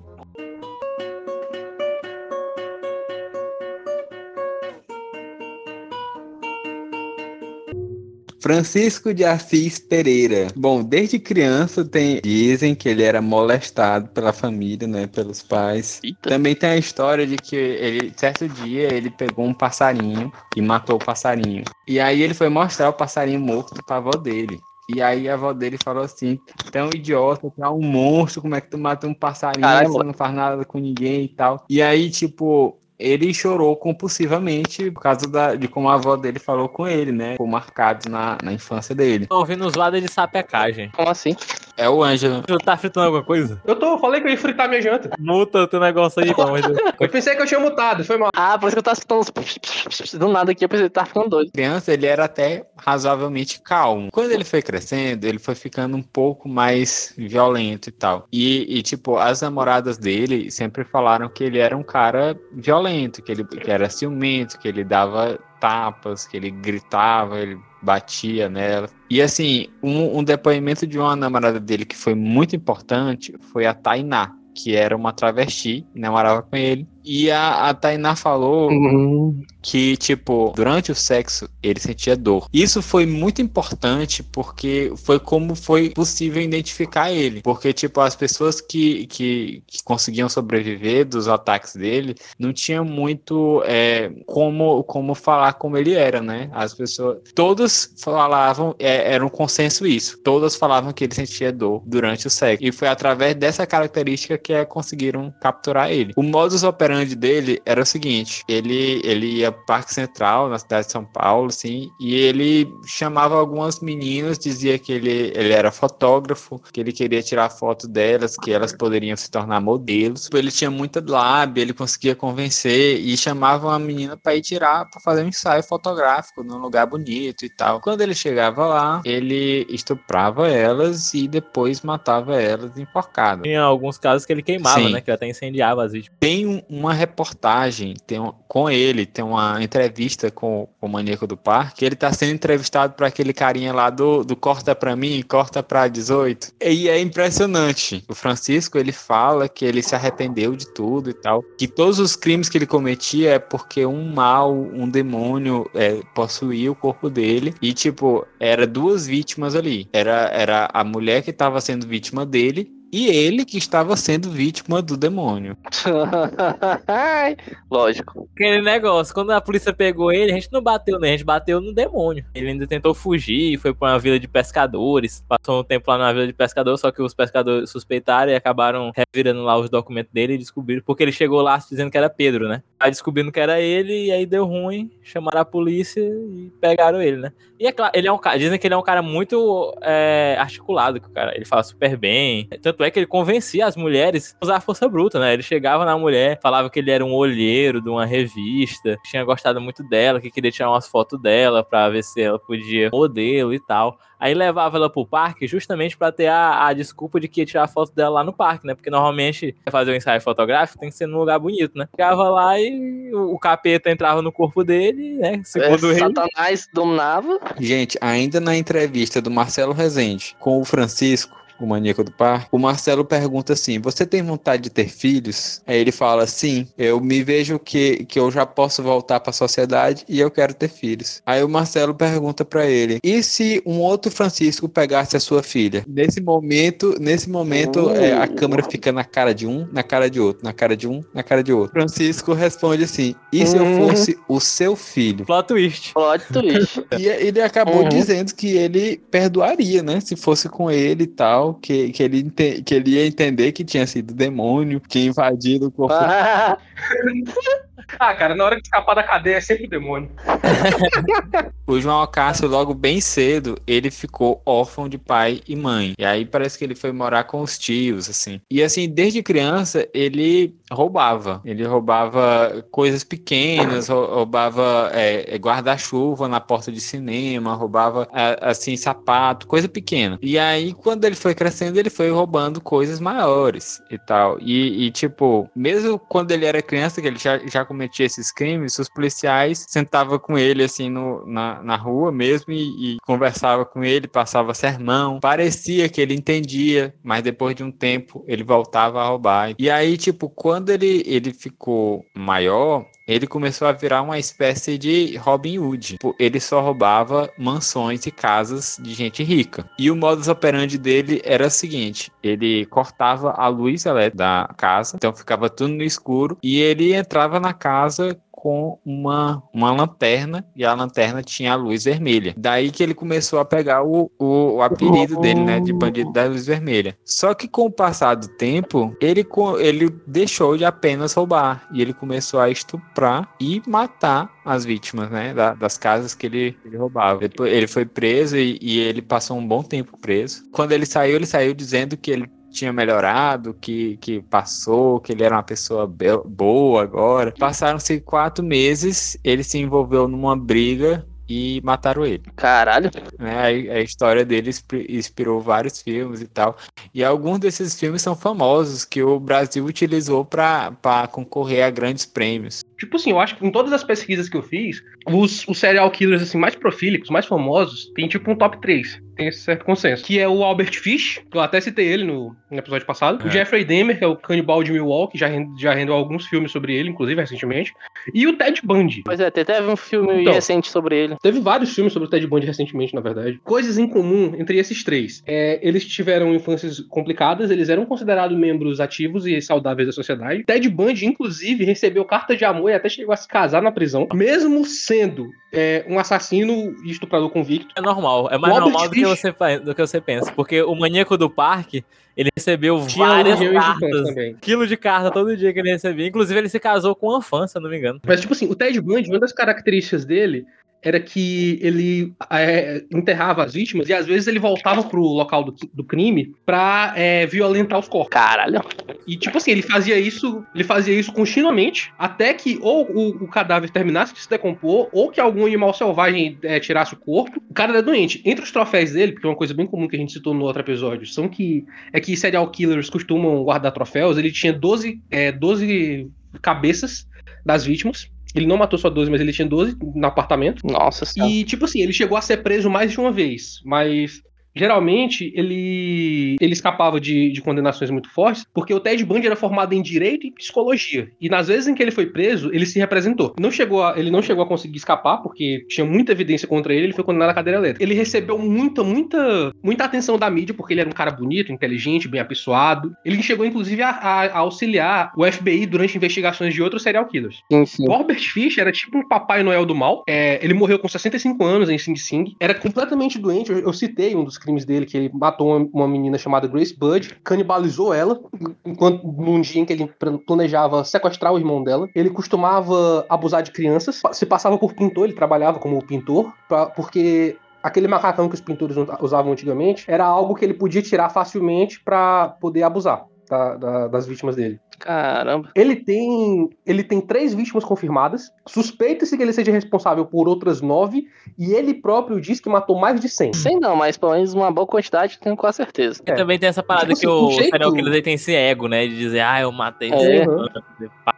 Francisco de Assis Pereira. Bom, desde criança tem, dizem que ele era molestado pela família, né, pelos pais. Eita. Também tem a história de que ele, certo dia, ele pegou um passarinho e matou o passarinho. E aí ele foi mostrar o passarinho morto pra avó dele. E aí a avó dele falou assim: tão idiota, tu é um monstro, como é que tu mata um passarinho, Caralho, você não faz nada com ninguém e tal. E aí, tipo, ele chorou compulsivamente por causa da, de como a avó dele falou com ele, né? Ficou marcado na, na infância dele. Tô ouvindo zoada de sapecagem. Como assim? É o Ângelo. Tu tá fritando alguma coisa? Eu tô, falei que eu ia fritar minha janta. Muta o teu negócio aí, pelo amor de Deus. Eu pensei que eu tinha mutado, foi mal. Ah, por isso que eu tava escutando. Do nada aqui, eu pensei que tava ficando doido. criança, ele era até razoavelmente calmo. Quando ele foi crescendo, ele foi ficando um pouco mais violento e tal. E, e, tipo, as namoradas dele sempre falaram que ele era um cara violento, que ele que era ciumento, que ele dava tapas, que ele gritava, ele batia nela. E assim, um, um depoimento de uma namorada dele que foi muito importante foi a Tainá, que era uma travesti, namorava com ele. E a, a Tainá falou Uhum. Que, tipo, durante o sexo ele sentia dor. Isso foi muito importante porque foi como foi possível identificar ele. Porque, tipo, as pessoas que, que, que conseguiam sobreviver dos ataques dele não tinham muito é, como, como falar como ele era, né? As pessoas. Todos falavam, é, era um consenso isso. Todas falavam que ele sentia dor durante o sexo. E foi através dessa característica que é, conseguiram capturar ele. O modus operandi dele era o seguinte: ele, ele ia Parque Central, na cidade de São Paulo, assim, e ele chamava algumas meninas, dizia que ele, ele era fotógrafo, que ele queria tirar foto delas, que elas poderiam se tornar modelos. Ele tinha muita lábia, ele conseguia convencer e chamava uma menina para ir tirar, para fazer um ensaio fotográfico num lugar bonito e tal. Quando ele chegava lá, ele estuprava elas e depois matava elas enforcadas. Tinha alguns casos que ele queimava, Sim. né? Que até incendiava as vítimas. Tem um- uma reportagem tem um- com ele, tem uma entrevista com, com o Maníaco do Parque. Ele tá sendo entrevistado por aquele carinha lá do, do Corta Pra Mim, Corta Pra 18. E é impressionante. O Francisco, ele fala que ele se arrependeu de tudo e tal. Que todos os crimes que ele cometia é porque um mal, um demônio é, possuía o corpo dele. E, tipo, era duas vítimas ali. Era, era a mulher que tava sendo vítima dele e ele que estava sendo vítima do demônio. [LAUGHS] Lógico. Aquele negócio, quando a polícia pegou ele, a gente não bateu nele, a gente bateu no demônio. Ele ainda tentou fugir, foi pra uma vila de pescadores, passou um tempo lá numa vila de pescadores, só que os pescadores suspeitaram e acabaram revirando lá os documentos dele e descobriram, porque ele chegou lá dizendo que era Pedro, né? Aí descobrindo que era ele, e aí deu ruim, chamaram a polícia e pegaram ele, né? E é claro, ele é um cara, dizem que ele é um cara muito é, articulado, que o cara, ele fala super bem. Tanto é que ele convencia as mulheres a usar a força bruta, né? Ele chegava na mulher, falava que ele era um olheiro de uma revista, tinha gostado muito dela, que queria tirar umas fotos dela pra ver se ela podia modelo e tal. Aí levava ela pro parque justamente pra ter a, a desculpa de que ia tirar foto dela lá no parque, né? Porque normalmente fazer um ensaio fotográfico tem que ser num lugar bonito, né? Chegava lá e o, o capeta entrava no corpo dele, né? Segundo É, ele. Satanás dominava. Gente, ainda na entrevista do Marcelo Rezende com o Francisco, o maníaco do parque, o Marcelo pergunta assim: Você tem vontade de ter filhos? Aí ele fala: Sim, eu me vejo que, que eu já posso voltar para a sociedade e eu quero ter filhos. Aí o Marcelo pergunta para ele: E se um outro Francisco pegasse a sua filha? Nesse momento, nesse momento, Uh. é, a câmera fica na cara de um, na cara de outro, na cara de um, na cara de outro. Francisco responde assim: E se eu Uhum. fosse o seu filho? Plot twist. Plot [LAUGHS] twist. E ele acabou Uhum. dizendo que ele perdoaria, né? Se fosse com ele e tal, que, que, ele, que ele ia entender que tinha sido demônio, que invadido o corpo. Ah, [LAUGHS] Ah, cara, na hora de escapar da cadeia é sempre o demônio. [LAUGHS] O João Acácio, logo bem cedo, ele ficou órfão de pai e mãe. E aí parece que ele foi morar com os tios, assim. E assim, desde criança, ele roubava. Ele roubava coisas pequenas, rou- roubava é, é, guarda-chuva na porta de cinema, roubava, assim, sapato, coisa pequena. E aí, quando ele foi crescendo, ele foi roubando coisas maiores e tal. E, e, tipo, mesmo quando ele era criança, que ele já, já cometia esses crimes, os policiais sentavam com ele, assim, no, na, na rua mesmo e, e conversava com ele, passava sermão. Parecia que ele entendia, mas depois de um tempo ele voltava a roubar. E aí, tipo, quando ele, ele ficou maior, ele começou a virar uma espécie de Robin Hood. Tipo, Ele só roubava mansões e casas de gente rica. E o modus operandi dele era o seguinte: ele cortava a luz elétrica da casa, então ficava tudo no escuro, e ele entrava na casa com uma, uma lanterna e a lanterna tinha a luz vermelha. Daí que ele começou a pegar o, o, o apelido dele, né? De bandido da luz vermelha. Só que com o passar do tempo, ele, ele deixou de apenas roubar e ele começou a estuprar e matar as vítimas, né? da- das casas que ele, ele roubava. Depois, ele foi preso e, e ele passou um bom tempo preso. Quando ele saiu, ele saiu dizendo que ele tinha melhorado, que, que passou, que ele era uma pessoa boa agora. Passaram-se quatro meses, ele se envolveu numa briga e mataram ele. Caralho. Né? A, a história dele inspi- inspirou vários filmes e tal. E alguns desses filmes são famosos que o Brasil utilizou para concorrer a grandes prêmios. Tipo assim, eu acho que em todas as pesquisas que eu fiz, os, os serial killers assim, mais profílicos, mais famosos, tem tipo um top 3 tem esse certo consenso. Que é o Albert Fish, que eu até citei ele no, no episódio passado. É. O Jeffrey Dahmer, que é o canibal de Milwaukee, já, já rendeu alguns filmes sobre ele, inclusive recentemente. E o Ted Bundy. Pois é, teve um filme então, recente sobre ele. Teve vários filmes sobre o Ted Bundy recentemente, na verdade. Coisas em comum entre esses três. É, eles tiveram infâncias complicadas, eles eram considerados membros ativos e saudáveis da sociedade. Ted Bundy, inclusive, recebeu carta de amor e até chegou a se casar na prisão, mesmo sendo é, um assassino e estuprador convicto. É normal, é mais normal do que, você, do que você pensa. Porque o maníaco do parque, ele recebeu Tinha várias cartas. Quilo de carta todo dia que ele recebia. Inclusive, ele se casou com uma fã, se eu não me engano. Mas, tipo assim, o Ted Bundy, uma das características dele era que ele é, enterrava as vítimas e às vezes ele voltava pro local do, do crime pra é, violentar os corpos. Caralho. E tipo assim, ele fazia isso, ele fazia isso continuamente, até que ou o, o cadáver terminasse de se decompor, ou que algum animal selvagem é, tirasse o corpo. O cara era doente. Entre os troféus dele, porque é uma coisa bem comum que a gente citou no outro episódio, são que é que serial killers costumam guardar troféus. Ele tinha 12, é, 12 cabeças das vítimas. Ele não matou só 12, mas ele tinha 12 no apartamento. Nossa senhora. E, tipo assim, ele chegou a ser preso mais de uma vez. Mas geralmente ele, ele escapava de, de, condenações muito fortes, porque o Ted Bundy era formado em direito e psicologia. E nas vezes em que ele foi preso, ele se representou. Não chegou a, ele não chegou a conseguir escapar, porque tinha muita evidência contra ele, ele foi condenado à cadeira elétrica. Ele recebeu muita, muita, muita atenção da mídia, porque ele era um cara bonito, inteligente, bem apessoado. Ele chegou, inclusive, a, a auxiliar o FBI durante investigações de outros serial killers. Sim, sim. O Robert Fish era tipo um Papai Noel do mal. É, ele morreu com 65 anos em Sing Sing. Era completamente doente. Eu, eu citei um dos crimes dele, que ele matou uma, menina chamada Grace Budd, canibalizou ela, enquanto num dia em que ele planejava sequestrar o irmão dela. Ele costumava abusar de crianças, se passava por pintor, ele trabalhava como pintor, pra, porque aquele macacão que os pintores usavam antigamente era algo que ele podia tirar facilmente para poder abusar da, da, das vítimas dele. Caramba. Ele tem, ele tem três vítimas confirmadas. Suspeita-se que ele seja responsável por outras nove. E ele próprio diz que matou mais de 100. 100 não, mas pelo menos uma boa quantidade tenho com certeza. É. E também tem essa parada tipo que assim, o, jeito... serial killer tem esse ego, né? De dizer, ah, eu matei é. uhum.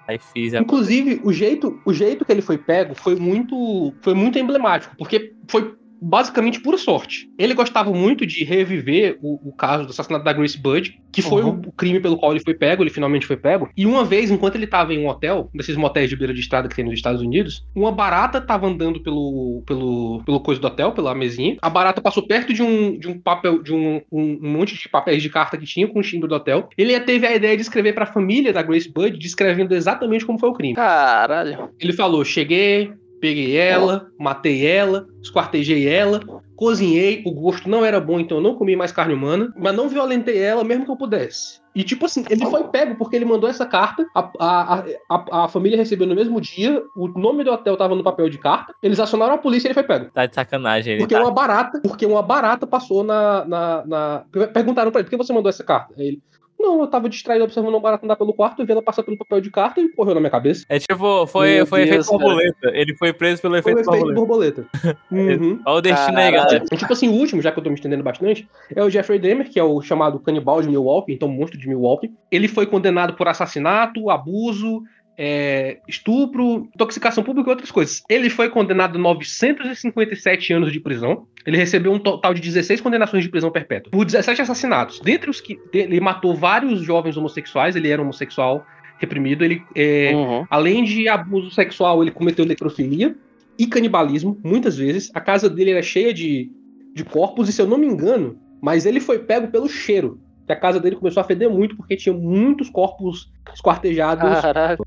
pai, fiz. Inclusive, o jeito, o jeito que ele foi pego foi muito, foi muito emblemático. Porque foi basicamente pura sorte. Ele gostava muito de reviver o, o caso do assassinato da Grace Budd, que foi uhum. o, o, crime pelo qual ele foi pego, ele finalmente foi pego. E uma vez, enquanto ele estava em um hotel, desses motéis de beira de estrada que tem nos Estados Unidos, uma barata estava andando pelo, pelo, pelo coisa do hotel, pela mesinha. A barata passou perto de um, de um papel, de um, um, um monte de papéis de carta que tinha com o símbolo do hotel. Ele teve a ideia de escrever para a família da Grace Budd, descrevendo exatamente como foi o crime. Caralho. Ele falou: cheguei, Peguei ela, matei ela, esquartejei ela, cozinhei, o gosto não era bom, então eu não comi mais carne humana, mas não violentei ela mesmo que eu pudesse. E, tipo assim, ele foi pego porque ele mandou essa carta, a, a, a, a família recebeu no mesmo dia, o nome do hotel tava no papel de carta, eles acionaram a polícia e ele foi pego. Tá de sacanagem. Ele porque tá... uma barata, porque uma barata passou na, na, na... Perguntaram pra ele, por que você mandou essa carta? Ele, não, eu tava distraído observando uma barata andar pelo quarto, e vi ela passar pelo papel de carta e correu na minha cabeça. É tipo, foi, foi Deus, efeito borboleta. Ele foi preso pelo efeito, foi efeito borboleta. [LAUGHS] uhum. Olha o destino aí, galera. E, tipo assim, o último, já que eu tô me estendendo bastante, é o Jeffrey Dahmer, que é o chamado canibal de Milwaukee, então monstro de Milwaukee. Ele foi condenado por assassinato, abuso, é, estupro, intoxicação pública e outras coisas. Ele foi condenado a 957 anos de prisão. Ele recebeu um total de 16 condenações de prisão perpétua por 17 assassinatos. Dentre os que ele matou vários jovens homossexuais, ele era homossexual reprimido. Ele, é, uhum. além de abuso sexual, ele cometeu necrofilia e canibalismo, muitas vezes. A casa dele era cheia de, de corpos, e se eu não me engano, mas ele foi pego pelo cheiro. Que a casa dele começou a feder muito porque tinha muitos corpos esquartejados. Caraca.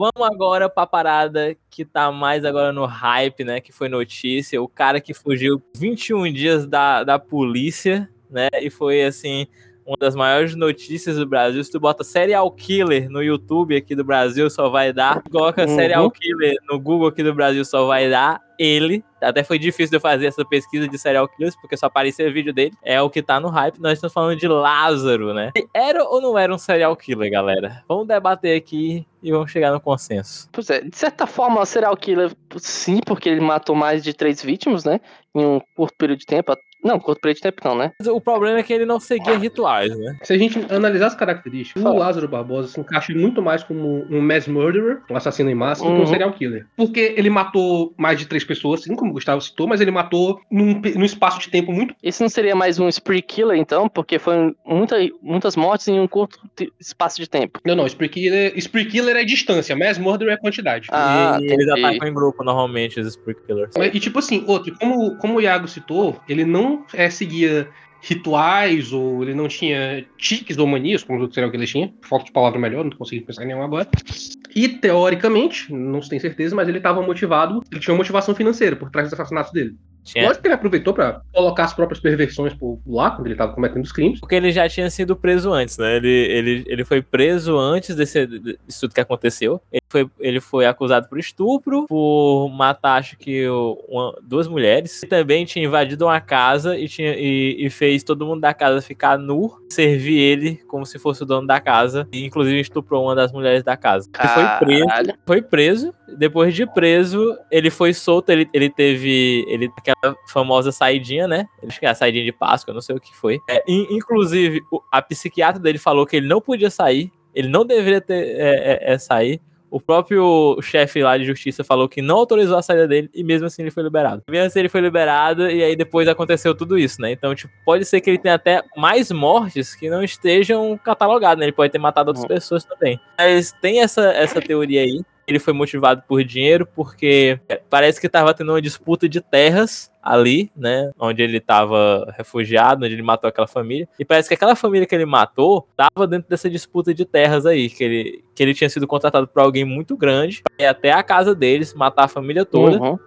Vamos agora pra parada que tá mais agora no hype, né? Que foi notícia. O cara que fugiu 21 dias da, da polícia, né? E foi assim. Uma das maiores notícias do Brasil. Se tu bota serial killer no YouTube aqui do Brasil, só vai dar. Coloca uhum. serial killer no Google aqui do Brasil, só vai dar ele. Até foi difícil de eu fazer essa pesquisa de serial killers, porque só aparecia vídeo dele. É o que tá no hype. Nós estamos falando de Lázaro, né? Era ou não era um serial killer, galera? Vamos debater aqui e vamos chegar no consenso. Pois é, de certa forma, serial killer, sim, porque ele matou mais de três vítimas, né? Em um curto período de tempo. Não, curto período de tempo não, né? O problema é que ele não seguia rituais, né? Se a gente analisar as características, Fala. o Lázaro Barbosa se encaixa muito mais como um mass murderer, um assassino em massa, do que Uhum. um serial killer. Porque ele matou mais de três pessoas, assim como o Gustavo citou, mas ele matou num, num espaço de tempo muito. Isso não seria mais um spree killer, então? Porque foi muita, muitas mortes em um curto espaço de tempo. Não, não, Spree Killer, Spree Killer é distância, mass murderer é quantidade. Ah, e eles atacam em grupo, normalmente, os Spree Killers. E tipo assim, outro, como, como o Iago citou, ele não é, seguia rituais, ou ele não tinha tiques ou manias, como os outros serial killers tinham. Falta de palavra melhor, não consegui pensar em nenhum agora. E, teoricamente, não se tem certeza, mas ele estava motivado, ele tinha uma motivação financeira por trás dos assassinatos dele. Tinha- Lógico que ele aproveitou para colocar as próprias perversões por lá, quando ele estava cometendo os crimes. Porque ele já tinha sido preso antes, né? Ele, ele, ele foi preso antes desse, disso tudo que aconteceu. Ele foi, ele foi acusado por estupro, por matar, acho que, uma- duas mulheres. E também tinha invadido uma casa e, tinha, e, e fez todo mundo da casa ficar nu, servir ele como se fosse o dono da casa. E, inclusive, estuprou uma das mulheres da casa. Ele foi preso Caralho. foi preso. Depois de preso, ele foi solto. Ele, ele teve ele, aquela famosa saidinha, né? Acho que é a saidinha de Páscoa, não sei o que foi. É, in- inclusive, o- a psiquiatra dele falou que ele não podia sair. Ele não deveria ter é, é, é, sair. O próprio chefe lá de justiça falou que não autorizou a saída dele e mesmo assim ele foi liberado. Mesmo assim ele foi liberado e aí depois aconteceu tudo isso, né? Então, tipo, pode ser que ele tenha até mais mortes que não estejam catalogadas, né? Ele pode ter matado outras pessoas também. Mas tem essa, essa teoria aí. Ele foi motivado por dinheiro porque é, parece que estava tendo uma disputa de terras ali, né? Onde ele estava refugiado, onde ele matou aquela família. E parece que aquela família que ele matou estava dentro dessa disputa de terras aí, que ele, que ele tinha sido contratado por alguém muito grande pra ir até a casa deles, matar a família toda. Uhum.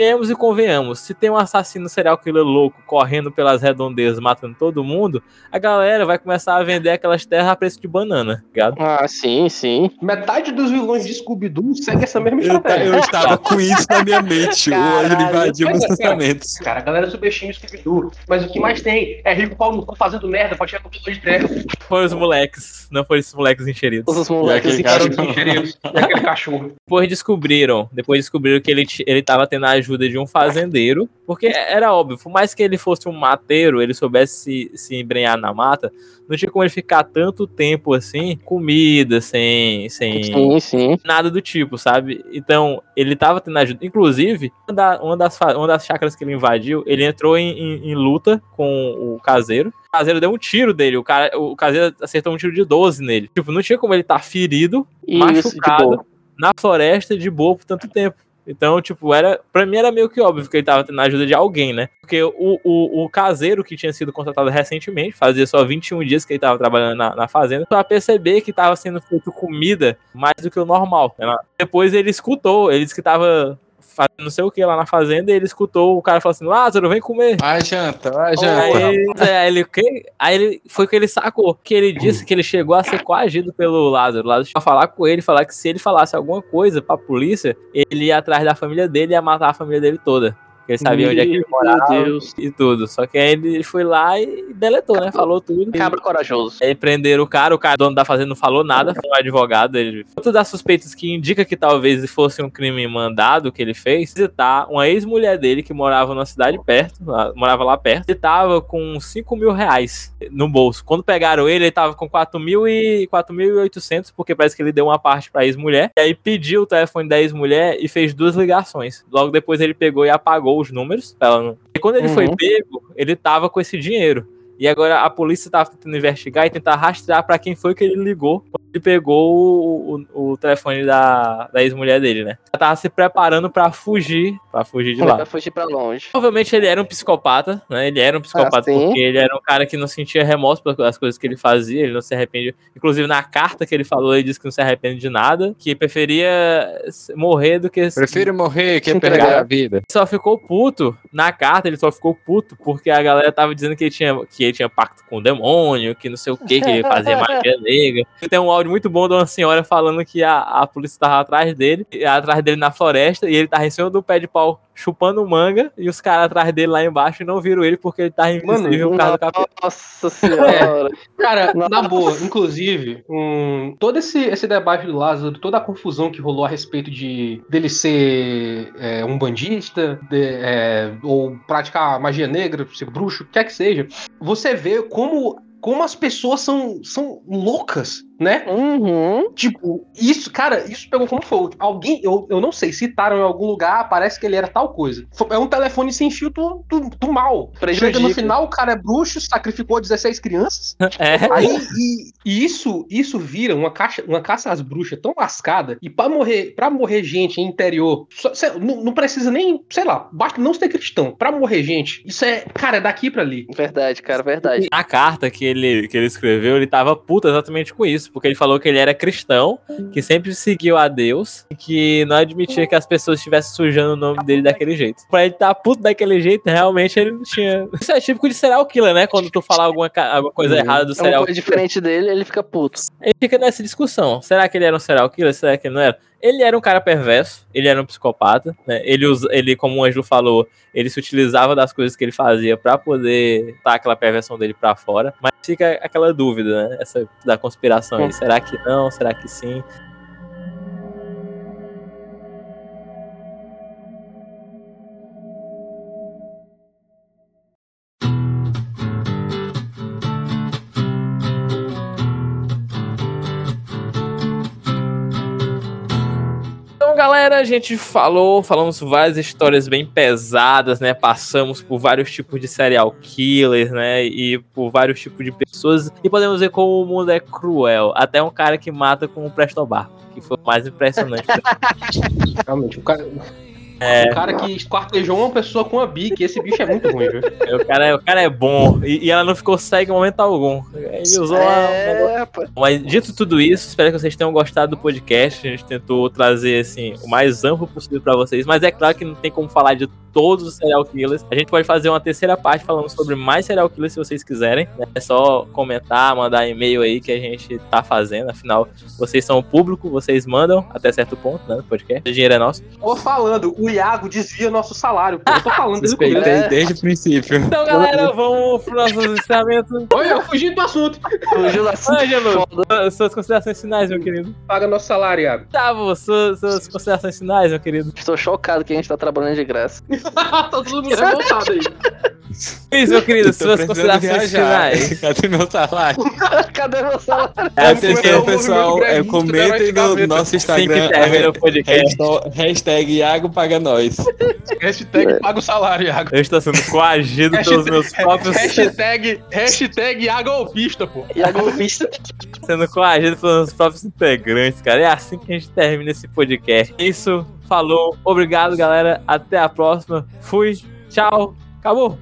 Venhamos e convenhamos, se tem um assassino serial killer louco correndo pelas redondezas, matando todo mundo, a galera vai começar a vender aquelas terras a preço de banana, tá ligado? Ah, sim, sim. Metade dos vilões de Scooby-Doo segue essa mesma Eu, estratégia. eu estava com isso na minha mente. O Caralho. invadiu meus cara, pensamentos. Cara, a galera subestima o Scooby-Doo. Mas o que mais tem é rico pau no cu fazendo merda pra tirar computador de terra. Foi os moleques, não foi esses moleques enxeridos. Os moleques. Engenheiros e aquele cachorro. Depois descobriram, depois descobriram que ele, ele tava tendo a ajuda de um fazendeiro, porque era óbvio, por mais que ele fosse um mateiro, ele soubesse se, se embrenhar na mata, não tinha como ele ficar tanto tempo assim, comida, sem, sem Sim, sim. nada do tipo, sabe? Então, ele tava tendo ajuda. Inclusive, uma, da- uma das, uma das chácaras que ele invadiu, ele entrou em, em- em luta com o caseiro. O caseiro deu um tiro dele, o, cara, o caseiro acertou um tiro de 12 nele. Tipo, não tinha como ele estar ferido Isso, machucado na floresta de boa por tanto tempo. Então, tipo, era. Pra mim era meio que óbvio que ele tava tendo a ajuda de alguém, né? Porque o, o, o caseiro que tinha sido contratado recentemente, fazia só 21 dias que ele tava trabalhando na, na fazenda, pra perceber que tava sendo feito comida mais do que o normal. né? Depois ele escutou, ele disse que tava fazendo não sei o que lá na fazenda, e ele escutou o cara falando assim: Lázaro, vem comer. Vai, janta, vai, janta. é, aí ele, o quê? Aí ele foi que ele sacou. Que ele disse que ele chegou a ser coagido pelo Lázaro. O Lázaro chegou a falar com ele, falar que se ele falasse alguma coisa pra polícia, ele ia atrás da família dele e ia matar a família dele toda. Porque ele sabia onde é que ele morava Meu Deus. e tudo. Só que aí ele foi lá e deletou, né? Falou tudo. Cabra corajoso. Aí prenderam o cara, o cara, dono da fazenda, não falou nada, foi um advogado. Ele... Outro das suspeitas que indica que talvez fosse um crime mandado que ele fez, visitar uma ex-mulher dele que morava numa cidade perto, lá- morava lá perto, e tava com 5 mil reais no bolso. Quando pegaram ele, ele tava com 4 mil e 4.800, porque parece que ele deu uma parte pra ex-mulher. E aí pediu o telefone da ex-mulher e fez duas ligações. Logo depois ele pegou e apagou os números. ela não- E quando ele foi Uhum. pego, ele tava com esse dinheiro. E agora a polícia tava tentando investigar e tentar rastrear pra quem foi que ele ligou ele pegou o, o- o telefone da, da ex-mulher dele, né? Ela tava se preparando pra fugir, pra fugir de lá. Vai fugir pra longe. Provavelmente ele era um psicopata, né? Ele era um psicopata Ah, porque ele era um cara que não sentia remorso pelas coisas que ele fazia, ele não se arrependia. Inclusive, na carta que ele falou, ele disse que não se arrepende de nada, que preferia morrer do que. Prefiro morrer que Se perder a vida. Ele só ficou puto na carta, ele só ficou puto porque a galera tava dizendo que ele tinha, que ele tinha pacto com o demônio, que não sei o que, que ele fazia [LAUGHS] magia negra. Tem um áudio muito bom de uma senhora falando que a, a polícia tava atrás dele, atrás dele na floresta, e ele tava em cima do pé de pau chupando manga, e os caras atrás dele lá embaixo não viram ele porque ele tava invisível por causa do capeta. Nossa senhora. [LAUGHS] Cara, Nossa. na boa, inclusive, um, todo esse, esse debate do Lázaro, toda a confusão que rolou a respeito de dele ser é, um bandista, de, é, ou praticar magia negra, ser bruxo, o que quer que seja, você vê como, como as pessoas são, são loucas, né? Uhum. Tipo, isso, cara, isso pegou como fogo. Alguém, eu, eu não sei, citaram em algum lugar, parece que ele era tal coisa. É um telefone sem fio do, do, do mal. Chega no Prejudica. final, o cara é bruxo, sacrificou 16 crianças. [LAUGHS] É. Aí, e, e isso, isso vira uma, caixa, uma caça às bruxas tão lascada. E pra morrer, pra morrer gente em interior, só- cê- não, não precisa nem, sei lá, basta não ser cristão. Pra morrer gente, isso é, cara, é daqui pra ali. Verdade, cara, verdade. Na carta que ele, que ele escreveu, ele tava puto exatamente com isso, porque ele falou que ele era cristão, que sempre seguiu a Deus, e que não admitia que as pessoas estivessem sujando o nome dele daquele jeito. Pra ele estar puto daquele jeito, realmente ele não tinha. Isso é típico de serial killer, né? Quando tu falar alguma, alguma coisa Uhum. errada do É serial coisa diferente dele, ele fica puto. Ele fica nessa discussão. Será que ele era um serial killer? Será que ele não era? Ele era um cara perverso, ele era um psicopata, né? Ele, usa, ele como o Ângelo falou, ele se utilizava das coisas que ele fazia pra poder estar aquela perversão dele pra fora. Mas fica aquela dúvida, né? Essa da conspiração aí. Será que não? Será que sim? Galera, a gente falou, falamos várias histórias bem pesadas, né? Passamos por vários tipos de serial killers, né? E por vários tipos de pessoas. E podemos ver como o mundo é cruel. Até um cara que mata com um prestobar, que foi o mais impressionante. [LAUGHS] Realmente, o cara, É. o cara que esquartejou uma pessoa com a bique, esse bicho é muito ruim, viu? o, cara, é- o cara é bom. E, e ela não ficou cega em momento algum. Ele usou É. Mas dito tudo isso, espero que vocês tenham gostado do podcast. A gente tentou trazer assim o mais amplo possível pra vocês, mas é claro que não tem como falar de todos os serial killers. A gente pode fazer uma terceira parte falando sobre mais serial killers se vocês quiserem. É só comentar, mandar e-mail aí que a gente tá fazendo. Afinal, vocês são o público, vocês mandam até certo ponto, né? no podcast. O dinheiro é nosso. Tô falando, o Iago desvia nosso salário, pô. Eu tô falando [LAUGHS] desde o começo. Suspeitei desde o princípio. Então, galera, vamos pro nosso encerramento. Olha, eu fugi do assunto. Fugiu [LAUGHS] da Ângelo, suas considerações finais, meu querido. Paga nosso salário, Iago. Gustavo, suas, suas considerações finais, meu querido. Estou chocado que a gente tá trabalhando de graça. [LAUGHS] tá [LAUGHS] todo mundo revoltado aí. [LAUGHS] Luiz, meu querido, suas considerações viajar. finais. [LAUGHS] Cadê meu salário? Cadê meu salário? É, atenção, é o pessoal. É, comentem no nosso Assim que Instagram. termina o podcast. hashtag- Hashtag Iago paga nós. Hashtag paga o salário, Iago. Eu estou sendo coagido pelos meus próprios. Hashtag, hashtag Iago pô. Iago sendo coagido pelos meus próprios integrantes, cara. É assim que a gente termina esse podcast. É Isso, falou. Obrigado, galera. Até a próxima. Fui. Tchau. Acabou.